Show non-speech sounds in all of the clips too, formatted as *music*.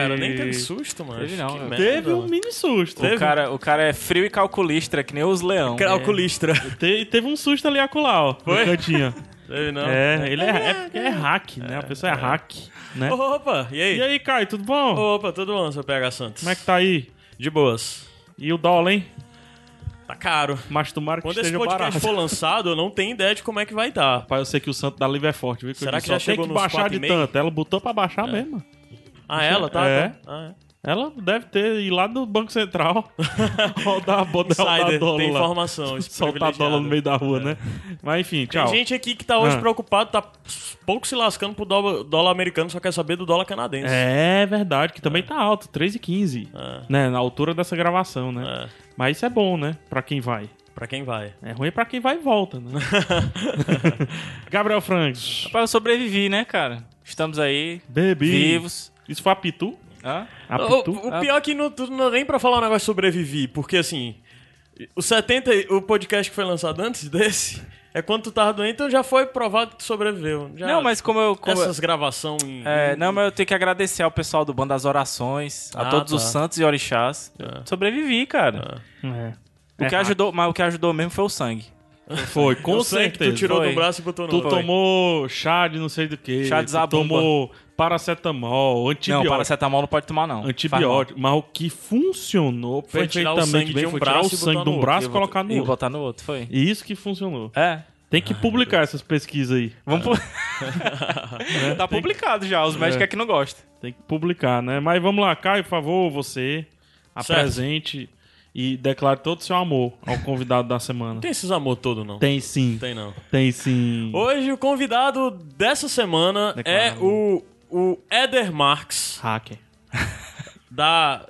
Cara, nem teve susto, mano. Teve não, Que velho. merda, Teve um mini susto. O cara, o cara é frio e calculista, que nem os leão. Calculistra. Te- teve um susto ali acolá, ó. Foi? No cantinho. *laughs* Teve não. É, ele é, é, porque é hack, né? A pessoa é hack, né? Opa, e aí? E aí, Caio, tudo bom? Opa, tudo bom, seu PH Santos? Como é que tá aí? De boas. E o dólar, hein? Tá caro. Mas tomara que Quando esse esteja podcast barato. for lançado, eu não tenho ideia de como é que vai estar. Rapaz, eu sei que o santo da Live é forte, viu? Será que disse, já chegou Tem que nos baixar de 4,5? tanto. Ela botou pra baixar mesmo. Ah, ela? Tá? É. tá. Ah, Ela deve ter ido lá do Banco Central *laughs* rodar a Insider, dólar tem lá. informação. Soltar dólar no meio da rua, né? Mas enfim, Tem tchau. gente aqui que tá hoje Ah. preocupado, tá pouco se lascando pro dólar, dólar americano, só quer saber do dólar canadense. É verdade, que também tá alto, 3,15. É. Né? Na altura dessa gravação, né? É, Mas isso é bom, né? Pra quem vai. pra quem vai. É ruim pra quem vai e volta, né? *laughs* Gabriel Franks. Rapaz, eu sobrevivi, né, cara? Estamos aí, Bebi. vivos. Isso foi a Pitu? Hã? A O, Pitu? o pior é que não, tu não é nem pra falar um negócio de sobreviver, porque assim, o 70, o podcast que foi lançado antes desse, é quando tu tava doente, então já foi provado que tu sobreviveu. Já, Não, mas como eu... Como Essas gravações em... é, não, mas eu tenho que agradecer ao pessoal do Bando das Orações, a Ah, todos os tá. santos e orixás. É. Sobrevivi, cara. É. O É que ajudou, mas o que ajudou mesmo foi o sangue. Foi, com Eu sei que certeza. tu tirou Foi. do braço e botou no Tu outro. tomou chá de não sei do que. Chá de tu zabumba. tomou paracetamol, Não, antibiótico. paracetamol não pode tomar, não. Antibiótico, mas o que funcionou Foi tirar o perfeitamente sangue bem de um foi tirar braço o e sangue de um braço e colocar no E outro. botar no outro, foi. E Isso que funcionou. É. Tem que publicar essas pesquisas aí. Vamos pu- *laughs* Tá publicado já, os médicos é que não gostam. Tem que publicar, né? Mas vamos lá, Caio, por favor, você apresente e declare todo o seu amor ao convidado da semana. Não tem esses amor todo, não. Tem sim. Tem, não. Tem sim. Hoje o convidado dessa semana Declara é amor. o, o Eder Marx, Hacker. *laughs* da...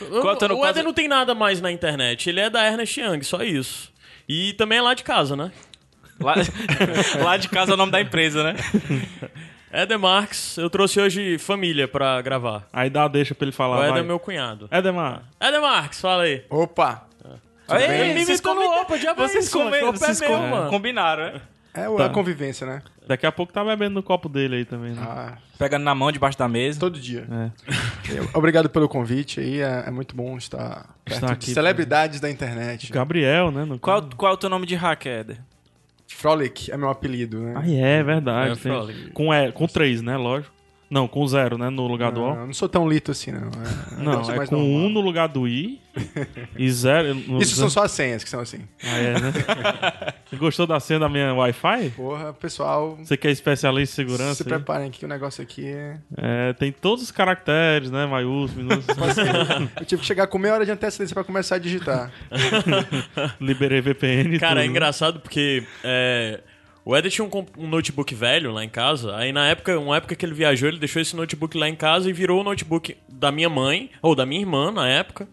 No o quase- Eder não tem nada mais na internet, ele é da Ernest Young, só isso. E também é lá de casa, né? Lá, *laughs* lá de casa é o nome da empresa, né? *laughs* Eder Marx, eu trouxe hoje família pra gravar. Aí dá deixa pra ele falar. o Eder vai. é meu cunhado. Edemar. Eder Marx, fala aí. Opa! Aí, Ele me no combina- opa, diabo é Vocês, isso, mano, come- que o pé vocês meu, com- mano. combinaram, né? É o- Tá. a convivência, né? Daqui a pouco tá bebendo no copo dele aí também, né? Ah, Pegando na mão debaixo da mesa. todo dia. É. Obrigado pelo convite aí, é, é muito bom estar perto Estar de aqui, celebridades da internet. Gabriel, né? No... Qual, qual é o teu nome de hacker? Frolic é meu apelido, né? Ah, é, verdade. É. Com, é, com três, né? Lógico. Não, com zero, né? No lugar do não, O. eu não sou tão lito assim, não. É, Não, é com normal. um no lugar do I *laughs* e zero. no- Isso são só as senhas que são assim. Ah, é, né? *laughs* Você gostou da senha da minha Wi-Fi? Porra, pessoal, Você que é especialista em segurança? se aí? preparem aqui que o negócio aqui é... É, tem todos os caracteres, né? Maiúsculos, minúsculos. Eu tive que chegar com meia hora de antecedência pra começar a digitar. *laughs* Liberei VPN e Cara, é tudo. engraçado porque é, o Eder tinha um, um notebook velho lá em casa. Aí na época, uma época que ele viajou, ele deixou esse notebook lá em casa e virou o notebook da minha mãe, ou da minha irmã na época.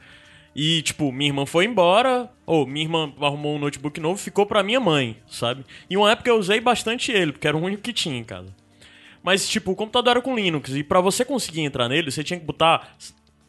E, tipo, minha irmã foi embora, ou minha irmã arrumou um notebook novo, ficou pra minha mãe, sabe? E uma época eu usei bastante ele, porque era o único que tinha em casa. Mas, tipo, o computador era com Linux, e pra você conseguir entrar nele, você tinha que botar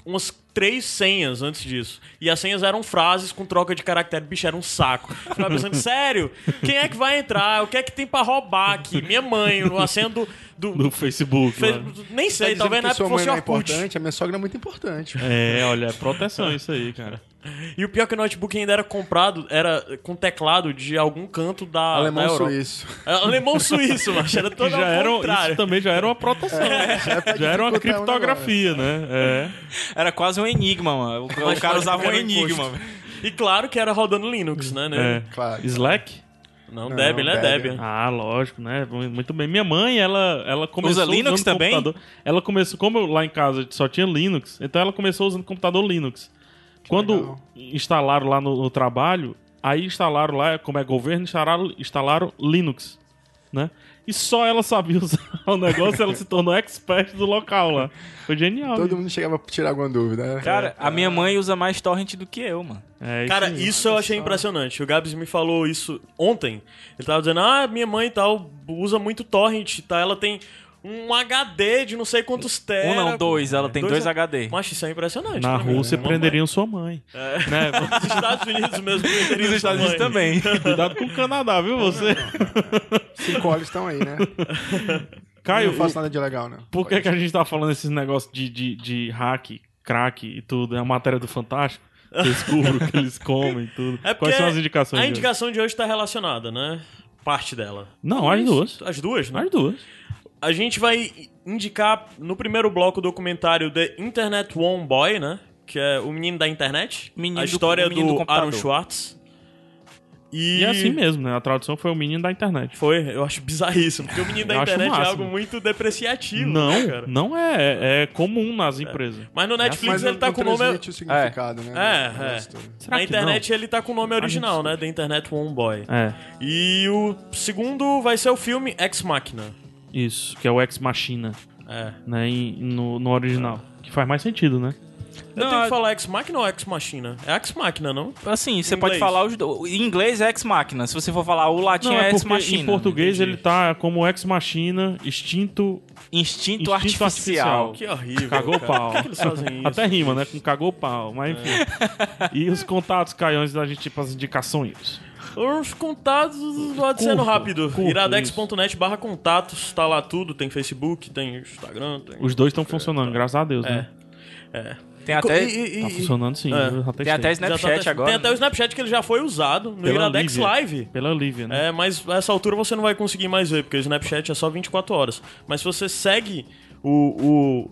umas três senhas antes disso. E as senhas eram frases com troca de caractere. Bicho, era um saco. Eu ficava pensando, *laughs* sério? Quem é que vai entrar? O que é que tem pra roubar aqui? Minha mãe, a senha do... do, No Facebook. fe- lá. nem Tá sei, dizendo talvez na época fosse não é importante, a minha sogra é muito importante. É, olha, é proteção isso aí, cara. *laughs* E o pior é que o notebook ainda era comprado, era com teclado de algum canto da, da Alemão Europa. suíço. É, Alemão suíço, mas era *laughs* Que todo já ao era, contrário. isso também já era uma proteção. *laughs* já era uma dificultar o criptografia, né? É. Era quase um enigma, mano. O, cara usava um era enigma. E claro que era rodando Linux, né? né? é. Claro. Slack? Não, Não, Debian, ele é Debian. Debian. Ah, lógico, né? Muito bem. Minha mãe, ela, ela começou Usa Linux usando também? computador. Ela começou, como eu, lá em casa só tinha Linux, então ela começou usando computador Linux. Quando legal. instalaram lá no, no trabalho, aí instalaram lá, como é governo, instalaram, instalaram Linux. né? E só ela sabia *laughs* usar o negócio, ela se tornou expert do local lá. Foi genial. Todo mundo chegava pra tirar alguma dúvida, né? Cara, a minha mãe usa mais torrent do que eu, mano. É, Cara, aí. isso eu achei impressionante. O Gabs me falou isso ontem. Ele tava dizendo, ah, minha mãe e tal usa muito torrent, tá? Ela tem um HD de não sei quantos tera. Um não, dois. Ela tem dois, HD. Mas isso é impressionante. Na né? Rússia prenderiam sua mãe. É. Né? *laughs* Nos Estados Unidos mesmo. E nos Estados Unidos também. *laughs* Cuidado com o Canadá, viu você? Cinco olhos estão aí, né? Caio, eu não faço nada de legal, né? por que, que a gente tá falando esses negócios de, de, de hack, crack e tudo? É a matéria do Fantástico. Descubro o que eles comem e tudo. É Quais são as indicações? A indicação de hoje tá relacionada, né? Parte dela. Não, as duas. As duas, né? As duas. A gente vai indicar no primeiro bloco o documentário The Internet One Boy, né? Que é o menino da internet. Menino a do- história do, do computador. Aaron Schwartz. E, E é assim mesmo, né? A tradução foi o menino da internet. Foi, eu acho bizarríssimo. Porque o menino da Eu internet é algo muito depreciativo, Não, né, cara? não é, é. é comum nas empresas. Mas no Netflix Mas ele não- tá não com o nome... o significado, né? É, do é. Será Na que internet ele tá com o nome original, né? The Internet One Boy. não? É, E o segundo vai ser o filme Ex Machina. Isso, que é o Ex Machina, É. né? em- no, no original. Que faz mais sentido, né? Eu Não, tenho que a- falar Ex Machina ou Ex Machina? É Ex Machina, não? Assim, você pode inglês. falar os dois. Em inglês é ex machina. Se você for falar o latim Não, é é ex porque machina. em português ele tá como Ex Machina, extinto, Instinto, Instinto artificial. artificial. Que horrível. cagou cara. pau. Por que, que eles fazem *laughs* isso? Até rima, né? Com cagou pau, mas enfim. E os contatos caiões da gente, tipo as indicações. Os contatos, pode sendo rápido. iradex.net barra contatos, tá lá tudo. Tem Facebook, tem Instagram, tem... Os dois estão funcionando, graças a Deus, né? É. Tem até, E- e- Tá funcionando sim. É. tem até tá Snapchat agora. Tem até o Snapchat que ele já foi usado no Pela Iradex Lívia. Live. Pela Lívia, né? É, mas a essa altura você não vai conseguir mais ver, porque o Snapchat é só 24 horas. Mas se você segue o,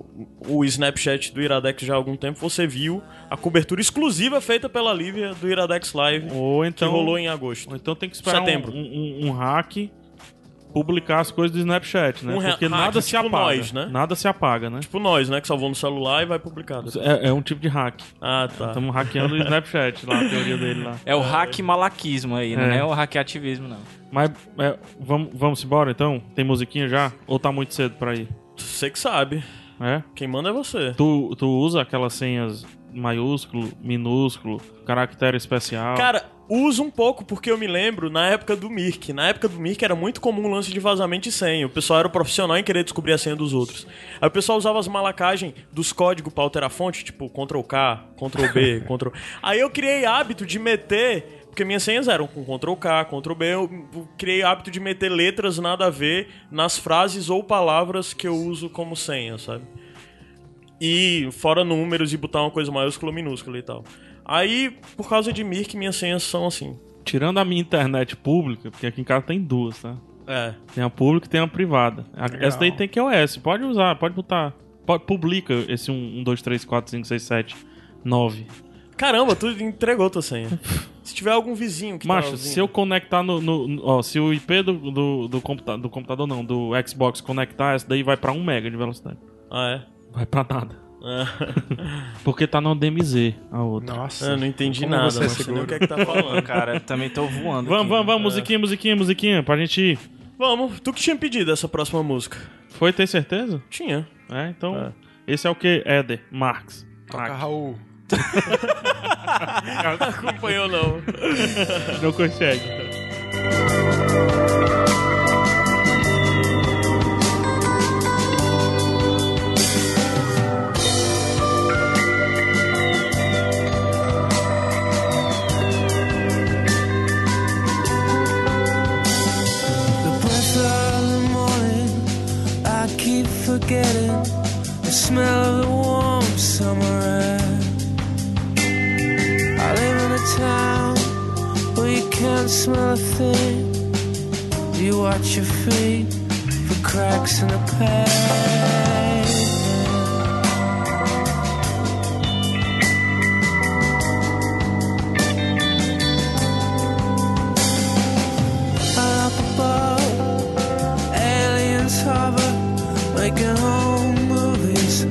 o, o Snapchat do Iradex já há algum tempo, você viu a cobertura exclusiva feita pela Lívia do Iradex Live, Ou então, que rolou em agosto. ou então tem que esperar um, Setembro. um, um, um hack publicar as coisas do Snapchat, né? Um Porque hack, nada se tipo apaga. nós, né? Nada se apaga, né? Tipo nós, né, que salvou no celular e vai publicado. É, é um tipo de hack. Ah, tá. Estamos hackeando o Snapchat lá, a teoria dele lá. É o hack malaquismo aí, não É. é o hackeativismo, não. Mas é, vamos, vamos embora então? Tem musiquinha já? Ou tá muito cedo pra ir? Você que sabe. É? Quem manda é você. Tu, tu usa aquelas senhas maiúsculo, minúsculo, caractere especial? Cara, uso um pouco porque eu me lembro na época do Mirk. Na época do Mirk era muito comum o lance de vazamento de senha. O pessoal era profissional em querer descobrir a senha dos outros. Aí o pessoal usava as malacagens dos códigos pra alterar a fonte, tipo Ctrl K, Ctrl B, *laughs* Ctrl. Aí eu criei hábito de meter. Porque minhas senhas eram com Ctrl K, Ctrl B, eu criei hábito de meter letras nada a ver nas frases ou palavras que eu uso como senha, sabe? E fora números e botar uma coisa maiúscula ou minúscula e tal. Aí, por causa de Mirk, minhas senhas são assim. Tirando a minha internet pública, porque aqui em casa tem duas, tá? É. Tem a pública e tem a privada. A- Essa daí tem QoS, pode usar, pode botar. Pode, publica esse 1, 2, 3, 4, 5, 6, 7, 9. Caramba, tu entregou tua senha. *laughs* Se tiver algum vizinho que Macho, tá se eu conectar no. no- no- ó, se o IP do, do, do, computa do computador não, do Xbox conectar, essa daí vai pra 1 mega de velocidade. Ah, Vai pra nada. é? *laughs* Porque tá no DMZ a outra. Nossa. eu não entendi nada, você é não sei nem seguro. o que é que tá *laughs* falando. Cara, também tô voando. Vamos, aqui. vamos, vamos, musiquinha, musiquinha, musiquinha, pra gente ir. Vamos, tu que tinha pedido essa próxima música? Foi, tem certeza? Tinha. É, então. Esse é o que? Éder, Marx. Toca Raul. Acompanhou não. Não consegue. The breath of the morning, I keep forgetting the smell of the warm summer air. Town where you can't smell a thing. You watch your feet for cracks in the pavement. up above, aliens hover, making home movies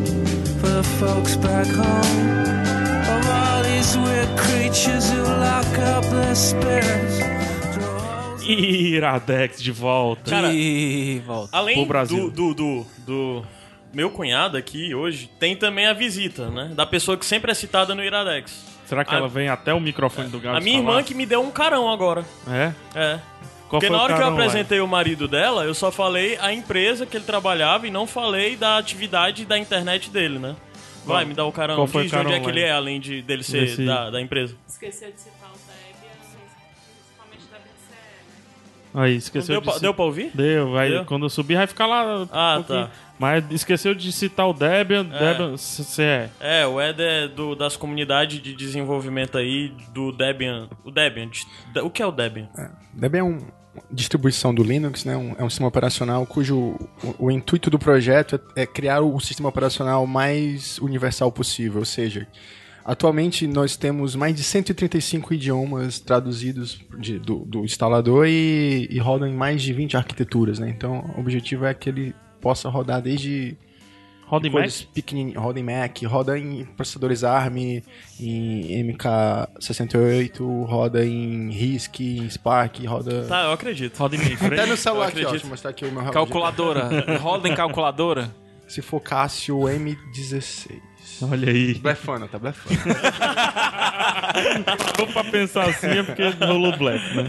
for the folks back home. Iradex de volta. Cara, E volta. Além Pro Brasil. do, do, do, do meu cunhado aqui hoje, tem também a visita, né? Da pessoa que sempre é citada no Iradex. Será que a- ela vem até o microfone do Gabs A minha irmã falar? que me deu um carão agora. É? É. Qual Porque na hora que eu carão, ué? apresentei o marido dela, eu só falei a empresa que ele trabalhava e não falei da atividade da internet dele, né? Vai, me dá o carão. qual foi Diz o de onde é que ele é, além de, dele ser Desse- da, da empresa. Esqueceu de citar o Debian, principalmente da BCE. Aí, Não esqueceu Deu de pra, ci- deu pra ouvir? Deu, aí Deu? quando eu subir vai ficar lá. um Ah, pouquinho. tá. Mas esqueceu de citar o Debian. É. Debian, você é. É, o Ed é do, das comunidades de desenvolvimento aí do Debian. O Debian. de- O que é o Debian? Debian é uma distribuição do Linux, né? Um- é um sistema operacional cujo o, o intuito do projeto é, é criar o sistema operacional mais universal possível. Ou seja, atualmente nós temos mais de 135 idiomas traduzidos de- do, do instalador e, e rodam em mais de 20 arquiteturas, né? Então, o objetivo é que ele possa rodar desde Roda em Mac? roda em Mac, roda em processadores ARM, em MK68, roda em RISC, em Spark, roda... Tá, eu acredito. Roda em mainframe. Até no celular Eu aqui, ó. acredito. Deixa eu mostrar aqui o meu. Calculadora. Roda em calculadora. *laughs* Se for Cássio M16. Olha aí. Blefando, tá blefando. *laughs* Vou pra pensar assim é porque rolou black, né?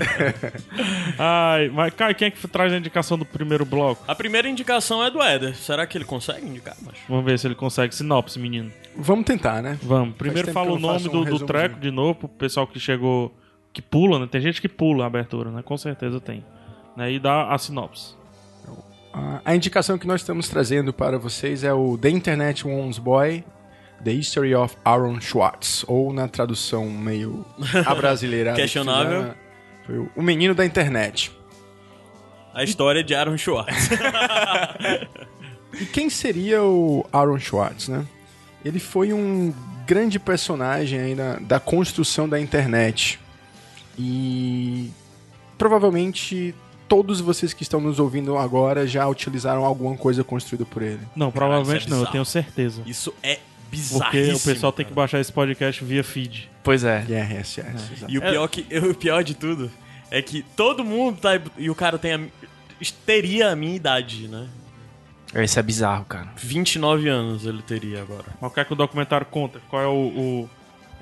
Ai, mas Caio, quem é que traz a indicação do primeiro bloco? A primeira indicação é do Eder. Será que ele consegue indicar, macho? Vamos ver se ele consegue. Sinopse, menino. Vamos tentar, né? Vamos. Primeiro fala o nome faço um do, do treco de novo pro pessoal que chegou. Que pula, né? Tem gente que pula a abertura, né? Com certeza tem. Né? E dá a sinopse. A- A indicação que nós estamos trazendo para vocês é o The Internet One's Boy, The History of Aaron Schwartz. Ou na tradução meio *laughs* abrasileirada. que Questionável. Foi o- o menino da internet. A história de Aaron Schwartz. *laughs* E quem seria o Aaron Schwartz, né? Ele foi um grande personagem aí na- da construção da internet. E provavelmente todos vocês que estão nos ouvindo agora já utilizaram alguma coisa construída por ele. Não, provavelmente isso é não, eu tenho certeza. Isso é. Porque o pessoal tem que baixar esse podcast via feed. Pois é. E RSS, exato. E o pior, que, *laughs* o pior de tudo é que todo mundo tá. E o cara tem a, teria a minha idade, né? Isso é bizarro, cara. 29 anos ele teria agora. Mas o que é que o documentário conta? Qual é o. o-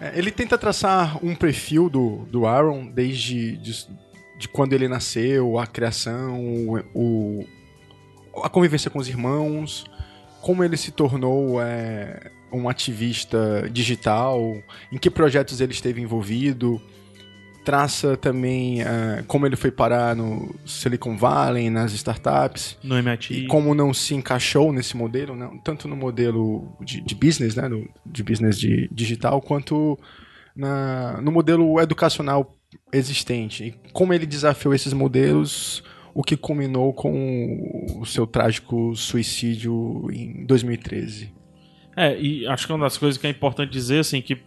É, ele tenta traçar um perfil do, do Aaron desde de, de quando ele nasceu, a criação, o, a convivência com os irmãos, como ele se tornou é, um ativista digital, em que projetos ele esteve envolvido. Traça também é, como ele foi parar no Silicon Valley, nas startups. no MIT? E como não se encaixou nesse modelo, não, tanto no modelo de, de business, né, do- de business de digital, quanto na, no modelo educacional existente. E como ele desafiou esses modelos, o que culminou com o seu trágico suicídio em 2013. É, e acho que uma das coisas que é importante dizer, assim, que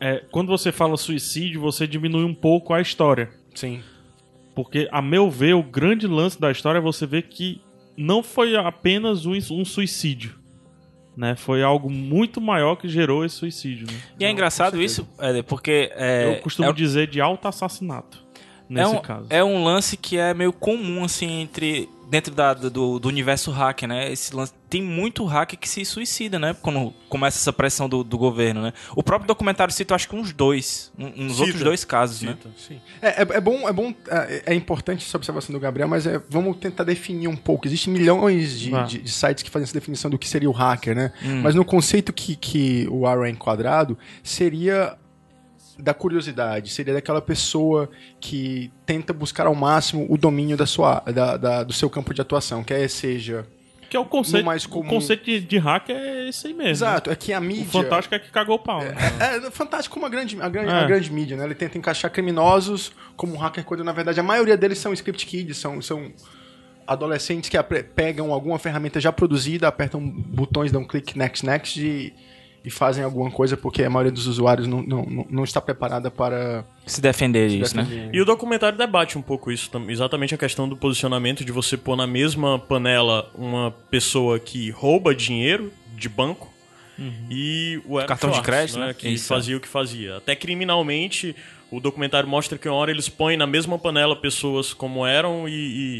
é, quando você fala suicídio, você diminui um pouco a história. Sim. Porque, a meu ver, o grande lance da história é você ver que não foi apenas um, um suicídio. Né? Foi algo muito maior que gerou esse suicídio. Né? E é engraçado isso, Éder, porque é, Eu costumo é, dizer de alto assassinato. é Nesse um, caso. é um lance que é meio comum, assim, entre dentro da- do, do universo hacker, né? Esse lance, tem muito hacker que se suicida, né? Quando começa essa pressão do, do governo, né? O próprio documentário cita, acho que uns dois, uns Cita. outros dois casos, né? Sim. É, é, é bom, é bom, é, é importante essa observação do Gabriel, mas é, vamos tentar definir um pouco. Existem milhões de, Vá. de- de sites que fazem essa definição do que seria o hacker, né? Mas no conceito que, que o Aaron é enquadrado, seria da curiosidade, seria daquela pessoa que tenta buscar ao máximo o domínio da sua, da, da- do seu campo de atuação, quer seja... Que é o conceito, mais comum. o conceito de, de hacker é esse aí mesmo. Exato, é que a né? mídia... O fantástico é que cagou o pau. né? É, é fantástico como a grande, a grande, É. a grande mídia, né? Ele tenta encaixar criminosos como um hacker, quando na verdade a maioria deles são script kids, são, são adolescentes que pegam alguma ferramenta já produzida, apertam botões, dão clique next, next e, e fazem alguma coisa porque a maioria dos usuários não, não, não- está preparada para Se defender disso, né? defender. E o documentário debate um pouco isso, tam- exatamente a questão do posicionamento de você pôr na mesma panela uma pessoa que rouba dinheiro de banco e o Aaron Cartão de Schwartz, crédito, né, né? que Isso, fazia o que fazia. Até criminalmente, o documentário mostra que uma hora eles põem na mesma panela pessoas como eram e,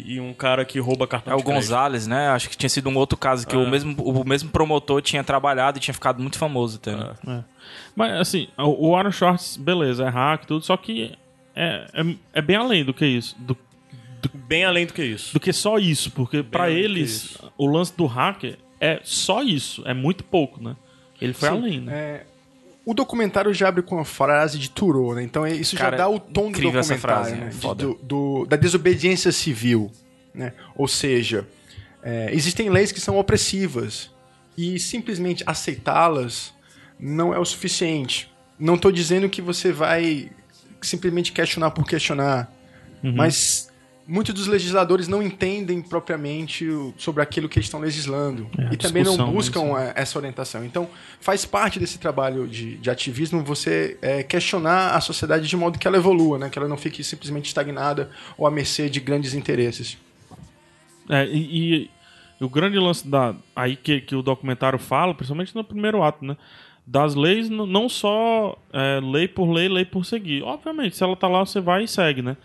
e- e um cara que rouba cartão É o de crédito. Gonzalez, né? Acho que tinha sido um outro caso que o, mesmo, o mesmo promotor tinha trabalhado e tinha ficado muito famoso até. né? Mas, assim, o o Aaron Shorts, beleza, é hack tudo, só que é, é, é bem além do que isso. Do, Bem além do que isso. do que só isso, porque do que eles, o lance do hacker é só isso, é muito pouco, né? Ele foi Sim, além, né? é, o documentário já abre com a frase de Thoreau, né? Então isso Cara, já dá o tom do incrível essa documentário, frase, né? é De- do- do- da desobediência civil, né? Ou seja, é, existem leis que são opressivas e simplesmente aceitá-las não é o suficiente. Não estou dizendo que você vai simplesmente questionar por questionar, mas muitos dos legisladores não entendem propriamente sobre aquilo que eles estão legislando É, e também não né, buscam isso. é, essa orientação. Então, faz parte desse trabalho de, de ativismo você é, questionar a sociedade de modo que ela evolua, né? que ela não fique simplesmente estagnada ou à mercê de grandes interesses. É, e, e o grande lance da, aí que, que o documentário fala, principalmente no primeiro ato, né? Das leis, não só é, lei por lei, lei por seguir. Obviamente, se ela tá lá, você vai e segue, né?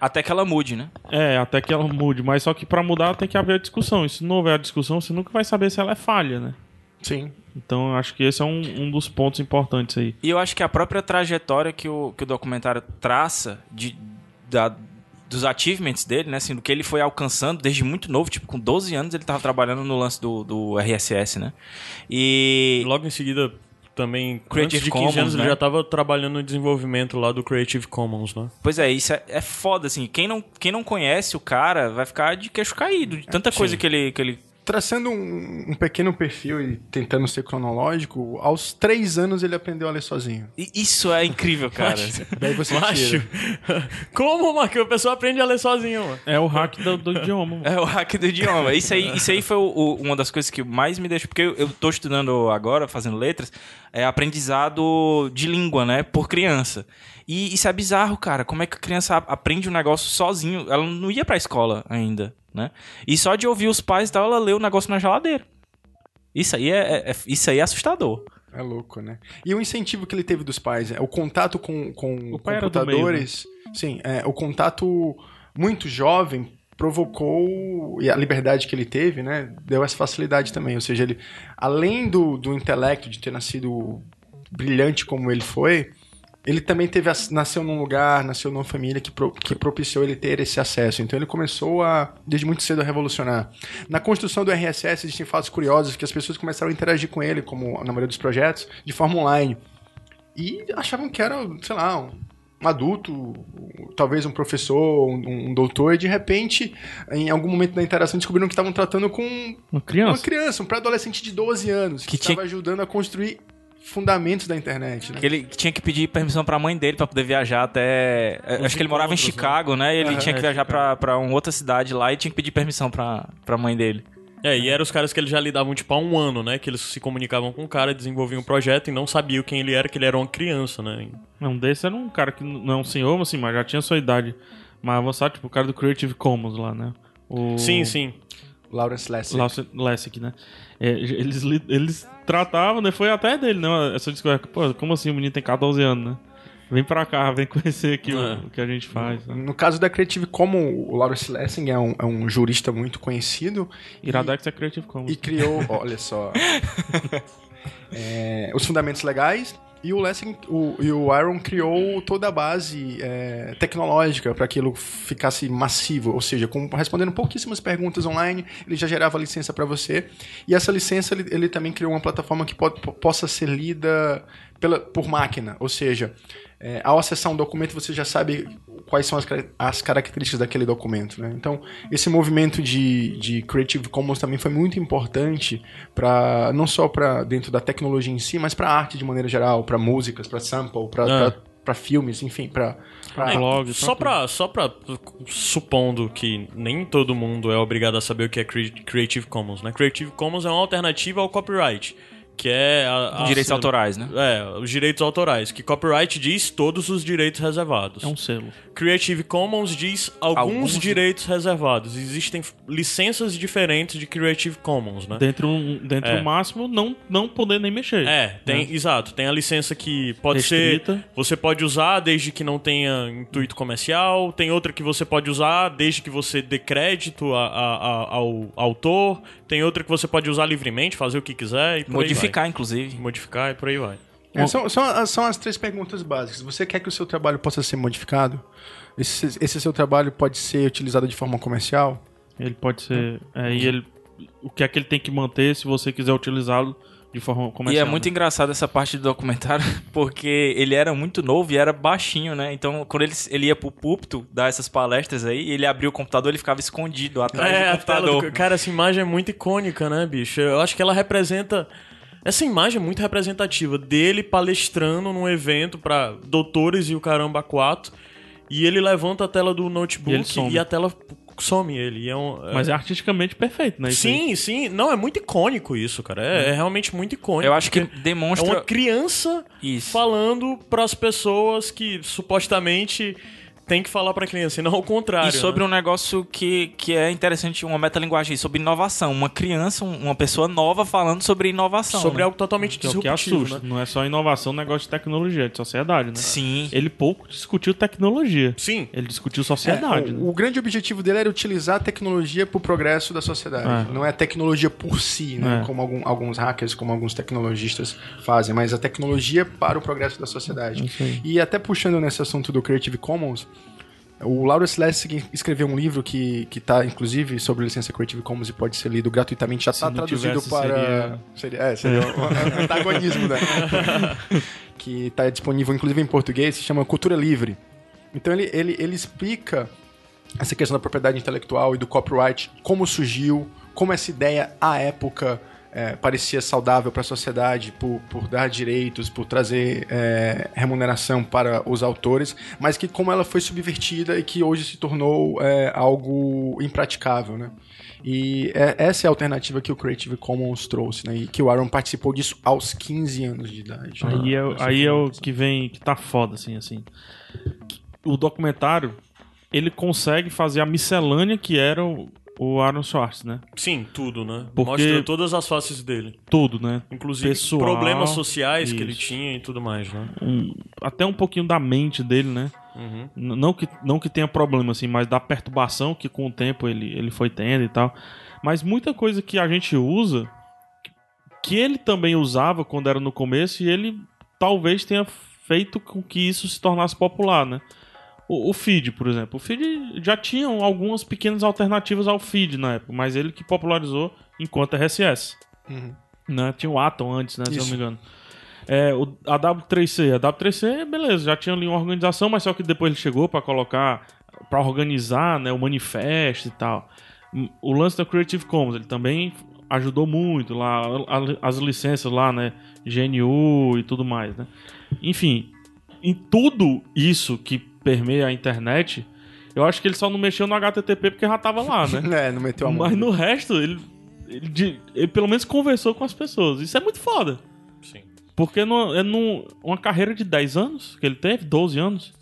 Até que ela mude, né? É, até que ela mude, mas só que pra mudar tem que haver a discussão. E se não houver a discussão, você nunca vai saber se ela é falha, né? Sim. Então eu acho que esse é um, um dos pontos importantes aí. E eu acho que a própria trajetória que o, que o documentário traça de, da- dos achievements dele, né? Assim, do que ele foi alcançando desde muito novo, tipo, com 12 anos ele tava trabalhando no lance do, do RSS, né? E. Logo em seguida, também, Creative antes de 15 Commons, anos, né? ele já estava trabalhando no desenvolvimento lá do Creative Commons, né? Pois é, isso é, é foda, assim. Quem não, quem não conhece o cara vai ficar de queixo caído, de tanta coisa que ele, que ele. Traçando um, um pequeno perfil e tentando ser cronológico, aos três anos ele aprendeu a ler sozinho. E Isso é incrível, cara. *laughs* Daí você Macho, *laughs* como, Marco? A pessoa aprende a ler sozinho, mano. É o hack do, do idioma. mano. É o hack do idioma. Isso aí, isso aí foi o- o- uma das coisas que mais me deixou. Porque eu, eu tô estudando agora, fazendo letras, é aprendizado de língua, né? Por criança. E isso é bizarro, cara. Como é que a criança aprende um negócio sozinho? Ela não ia pra escola ainda, né? E só de ouvir os pais e tal, ela lê o negócio na geladeira. Isso aí é, é- é- isso aí é assustador. É louco, né? E o incentivo que ele teve dos pais, é o contato com, com O do meio, computadores. Sim, é, o contato muito jovem provocou, e a liberdade que ele teve, né, deu essa facilidade também. Ou seja, ele, além do, do intelecto, de ter nascido brilhante como ele foi, ele também teve as- nasceu num lugar, nasceu numa família que, pro- que propiciou ele ter esse acesso. Então ele começou a, desde muito cedo, a revolucionar. Na construção do RSS existem fatos curiosos que as pessoas começaram a interagir com ele, como na maioria dos projetos, de forma online. E achavam que era, sei lá, um, um adulto, talvez um professor, um, um doutor, e de repente, em algum momento da interação, descobriram que estavam tratando com Uma uma criança. criança, um pré-adolescente de 12 anos, que, Que tinha- estava ajudando a construir fundamentos da internet. Né? Que ele tinha que pedir permissão pra mãe dele pra poder viajar até. é, Acho que ele morava em né? Chicago, né? E ele Aham, tinha que é, viajar pra, pra uma outra cidade lá e tinha que pedir permissão pra, pra mãe dele. É, e eram os caras que eles já lidavam, tipo, há um ano, né? Que eles se comunicavam com o cara, desenvolviam um projeto e não sabiam quem ele era, que ele era uma criança, né? Um desses era um cara que não é um senhor, assim, mas já tinha sua idade mais avançada, tipo o cara do Creative Commons lá, né? O... Sim, sim. Lawrence Lessig. Lawson- Lessig, né? É, eles, eles tratavam, né? Foi até dele, né? Essa discussão. Pô, como assim o menino tem 14 anos, né? Vem pra cá, vem conhecer aqui o- É. o, que a gente faz. Né? No caso da Creative Commons, o Lawrence Lessig é um, é um jurista muito conhecido Iradex é Creative Commons. e criou, olha só, *laughs* é, os fundamentos legais. E o Lessig o, e o Aaron criou toda a base é, tecnológica para aquilo ficasse massivo, ou seja, com, respondendo pouquíssimas perguntas online, ele já gerava licença para você. E essa licença ele, ele também criou uma plataforma que pode, po- possa ser lida pela, por máquina, ou seja, é, ao acessar um documento você já sabe quais são as, as características daquele documento. Né? Então, esse movimento de, de Creative Commons também foi muito importante para não só para dentro da tecnologia em si, mas para arte de maneira geral, para músicas, para sample, para Ah. para filmes, enfim, para É, blog, só pra, só pra. Supondo que nem todo mundo é obrigado a saber o que é Cre- Creative Commons, né? Creative Commons é uma alternativa ao copyright. Que é a, a- Direitos autorais, né? É, os direitos autorais, que copyright diz todos os direitos reservados. É um selo. Creative Commons diz alguns, Alguns- direitos reservados. Existem licenças diferentes de Creative Commons, né? Dentro, um, dentro É. do máximo, não, não poder nem mexer. É, tem, exato. Tem a licença que pode Restrita. ser. Você pode usar desde que não tenha intuito comercial. Tem outra que você pode usar desde que você dê crédito a- a- a- ao autor. Tem outra que você pode usar livremente, fazer o que quiser e por aí Modificar, inclusive. Modificar e por aí vai. É, são, são, as- são as três perguntas básicas. Você quer que o seu trabalho possa ser modificado? Esse, esse seu trabalho pode ser utilizado de forma comercial? Ele pode ser. É, e ele. O que é que ele tem que manter se você quiser utilizá-lo de forma E comercial? é muito né? engraçado essa parte do documentário, *laughs* porque ele era muito novo e era baixinho, né? Então, quando ele, ele ia pro púlpito dar essas palestras aí, ele abria o computador, ele ficava escondido atrás É, do computador. do... Cara, essa imagem é muito icônica, né, bicho? Eu acho que ela representa. Essa imagem é muito representativa dele palestrando num evento pra doutores e o caramba 4. E ele levanta a tela do E ele notebook some. e, a tela some ele. E é um, é- Mas é artisticamente perfeito, né? isso aí. Sim, sim. Não, é muito icônico isso, cara. É, é realmente muito icônico. Eu acho que porque É demonstra... uma criança Isso. falando pras pessoas que supostamente tem que falar pra criança, e não ao contrário. E sobre né? um negócio que, que é interessante, uma metalinguagem, sobre inovação. Uma criança, um- uma pessoa nova falando sobre inovação. Sobre né? algo totalmente Que é o que disruptivo, assusta. né? Não é só inovação, negócio de tecnologia, é de sociedade, né? Sim. Ele pouco discutiu tecnologia. Sim. Ele discutiu sociedade. É, né? o, o grande objetivo dele era utilizar a tecnologia para o progresso da sociedade. É. Não é a tecnologia por si, né? É. como algum- alguns hackers, como alguns tecnologistas fazem, mas a tecnologia para o progresso da sociedade. E até puxando nesse assunto do Creative Commons, o Lawrence Lessig escreveu um livro que, que tá, inclusive, sobre licença Creative Commons e pode ser lido gratuitamente. Já está traduzido tivesse, para... Seria, é, seria um *laughs* antagonismo, né? *laughs* que está disponível, inclusive, em português, se chama Cultura Livre. Então ele, ele, ele explica essa questão da propriedade intelectual e do copyright, como surgiu, como essa ideia, à época, é, parecia saudável para a sociedade por, por dar direitos, por trazer é, remuneração para os autores, mas que como ela foi subvertida e que hoje se tornou é, algo impraticável, né? E é- essa é a alternativa que o Creative Commons trouxe, né? E que o Aaron participou disso aos 15 anos de idade. né? Aí é, o- aí é o que vem, que tá foda, assim, assim. O documentário, ele consegue fazer a miscelânea que era o, o Aaron Schwartz, né? Sim, tudo, né? Porque- Mostra todas as faces dele. Tudo, né? Inclusive Pessoal, problemas sociais que ele isso. tinha e tudo mais, né? Um- até um pouquinho da mente dele, né? Uhum. Não que, não que tenha problema, assim, mas da perturbação que com o tempo ele, ele foi tendo e tal. Mas muita coisa que a gente usa, que ele também usava quando era no começo, e ele talvez tenha feito com que isso se tornasse popular, né? O, o feed, por exemplo. O feed já tinha algumas pequenas alternativas ao feed na época, mas ele que popularizou enquanto RSS. Uhum. Né? Tinha o Atom antes, né? Se eu não me engano. É, o, a W3C. A W3C, beleza, já tinha ali uma organização, mas só que depois ele chegou pra colocar, pra organizar né, o manifesto e tal. Hum, O lance da Creative Commons, ele também ajudou muito lá, as licenças lá, né? GNU e tudo mais, né? Enfim, em tudo isso que permeia a internet, eu acho que ele só não mexeu no HTTP porque já tava lá, né? *laughs* É, não meteu a mão. Mas no resto, ele, ele, ele pelo menos conversou com as pessoas. Isso é muito foda. Sim. Porque no, é num, uma carreira de 10 anos que ele teve, 12 anos.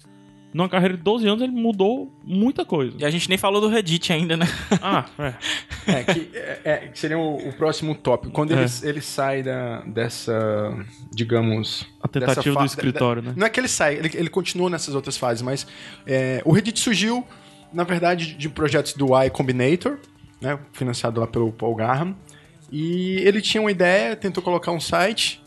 Numa carreira de 12 anos ele mudou muita coisa. E a gente nem falou do Reddit ainda, né? Ah, *laughs* é. É, que, é, é, que seria o, o próximo tópico. Quando É. ele, ele sai da, dessa, digamos... A tentativa dessa do escritório, da- né? Não é que ele sai, ele, ele continua nessas outras fases, mas é, o Reddit surgiu, na verdade, de projetos do Y Combinator, né, financiado lá pelo Paul Graham, e ele tinha uma ideia, tentou colocar um site,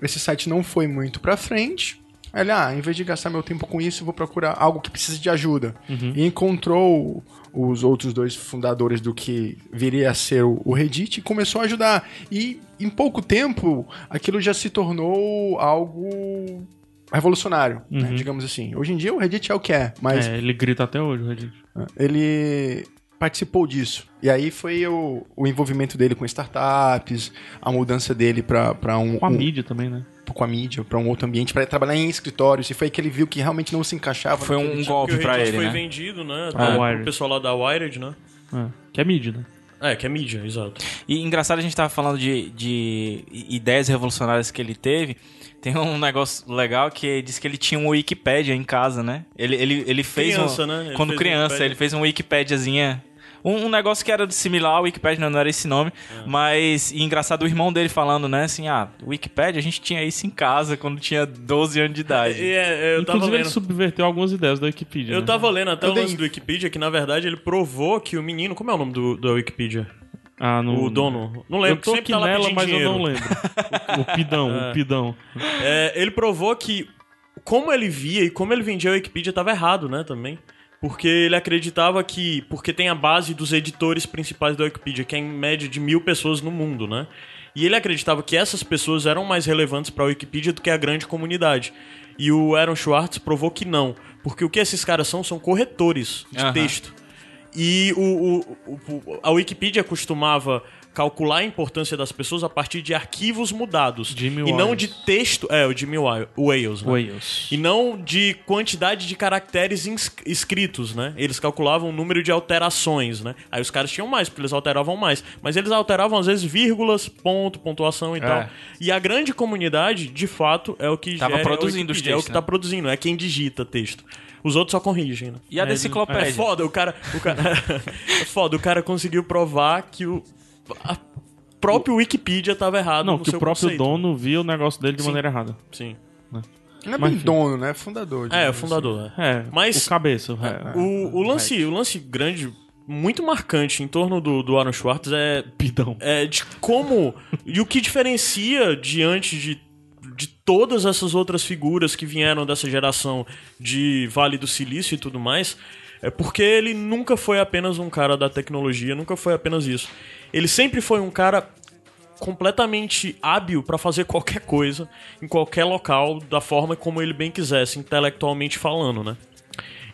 esse site não foi muito pra frente, ele, ah, em vez de gastar meu tempo com isso, eu vou procurar algo que precise de ajuda. E encontrou os outros dois fundadores do que viria a ser o, Reddit e começou a ajudar. E em pouco tempo, aquilo já se tornou algo revolucionário, né, digamos assim. Hoje em dia o Reddit é o que é, mas É, ele grita até hoje, o Reddit. ele participou disso. E aí foi o, o envolvimento dele com startups, a mudança dele para um, Com a um- mídia também, né? Com a mídia, para um outro ambiente, para trabalhar em escritórios. E foi que ele viu que realmente não se encaixava. Foi um tipo. golpe o Reddit ele, foi né? vendido, né? Ah, pro Wired. pessoal lá da Wired, né? É, que é mídia, né? É, que é mídia, exato. E engraçado, a gente tava falando de, de ideias revolucionárias que ele teve. Tem um negócio legal que diz que ele tinha um Wikipédia em casa, né? Ele, ele, ele fez Criança, um, né? Ele Quando fez criança, Wikipédia. ele fez um Wikipédiazinha. Um, um negócio que era similar ao Wikipedia, não, não era esse nome. É. Mas, e engraçado, o irmão dele falando, né? Assim, ah, Wikipédia, a gente tinha isso em casa quando tinha 12 anos de idade. E, *laughs* é, eu tava Inclusive, ele subverteu algumas ideias da Wikipedia. Eu né? tava lendo até Eu o lance dei- do Wikipedia que, na verdade, ele provou que o menino. Como é o nome do, da Wikipedia? Ah, no, O dono. Não Eu lembro, tô sempre aqui tá nela, mas dinheiro. eu não lembro. O, o pidão, *laughs* o pidão. É, ele provou que como ele via e como ele vendia a Wikipedia estava errado, né, também. Porque ele acreditava que... Porque tem a base dos editores principais da Wikipedia, que é em média de mil pessoas no mundo, né? E ele acreditava que essas pessoas eram mais relevantes para a Wikipedia do que a grande comunidade. E o Aaron Schwartz provou que não. Porque o que esses caras são, são corretores de texto. E o, o- o- a Wikipedia costumava calcular a importância das pessoas a partir de arquivos mudados. Jimmy e não Wales. de texto. É, o Jimmy Wa- Wales. Né? Wales. E não de quantidade de caracteres escritos, né? Eles calculavam o número de alterações, né? Aí os caras tinham mais, porque eles alteravam mais. Mas eles alteravam, às vezes, vírgulas, ponto, pontuação e É. tal. E a grande comunidade, de fato, é o que Tava gera a produzindo É o textos, que né? tá produzindo, é quem digita texto. Os outros só corrigem, né? E a É, enciclopédia? É foda, o cara. O cara *laughs* é foda, o cara conseguiu provar que o. A próprio Wikipedia tava errado. Não, no que o próprio conceito. dono via o negócio dele de Sim. maneira errada. Sim. Não é Mas, bem enfim. dono, né? É fundador. É, o fundador. é. É, Mas- o cabeça. é, O, o, lance, o lance grande, muito marcante em torno do, do Aaron Schwartz é, pidão. é de como. e o que diferencia diante de, de todas essas outras figuras que vieram dessa geração de Vale do Silício e tudo mais. É porque ele nunca foi apenas um cara da tecnologia, nunca foi apenas isso. Ele sempre foi um cara completamente hábil para fazer qualquer coisa em qualquer local da forma como ele bem quisesse, intelectualmente falando, né?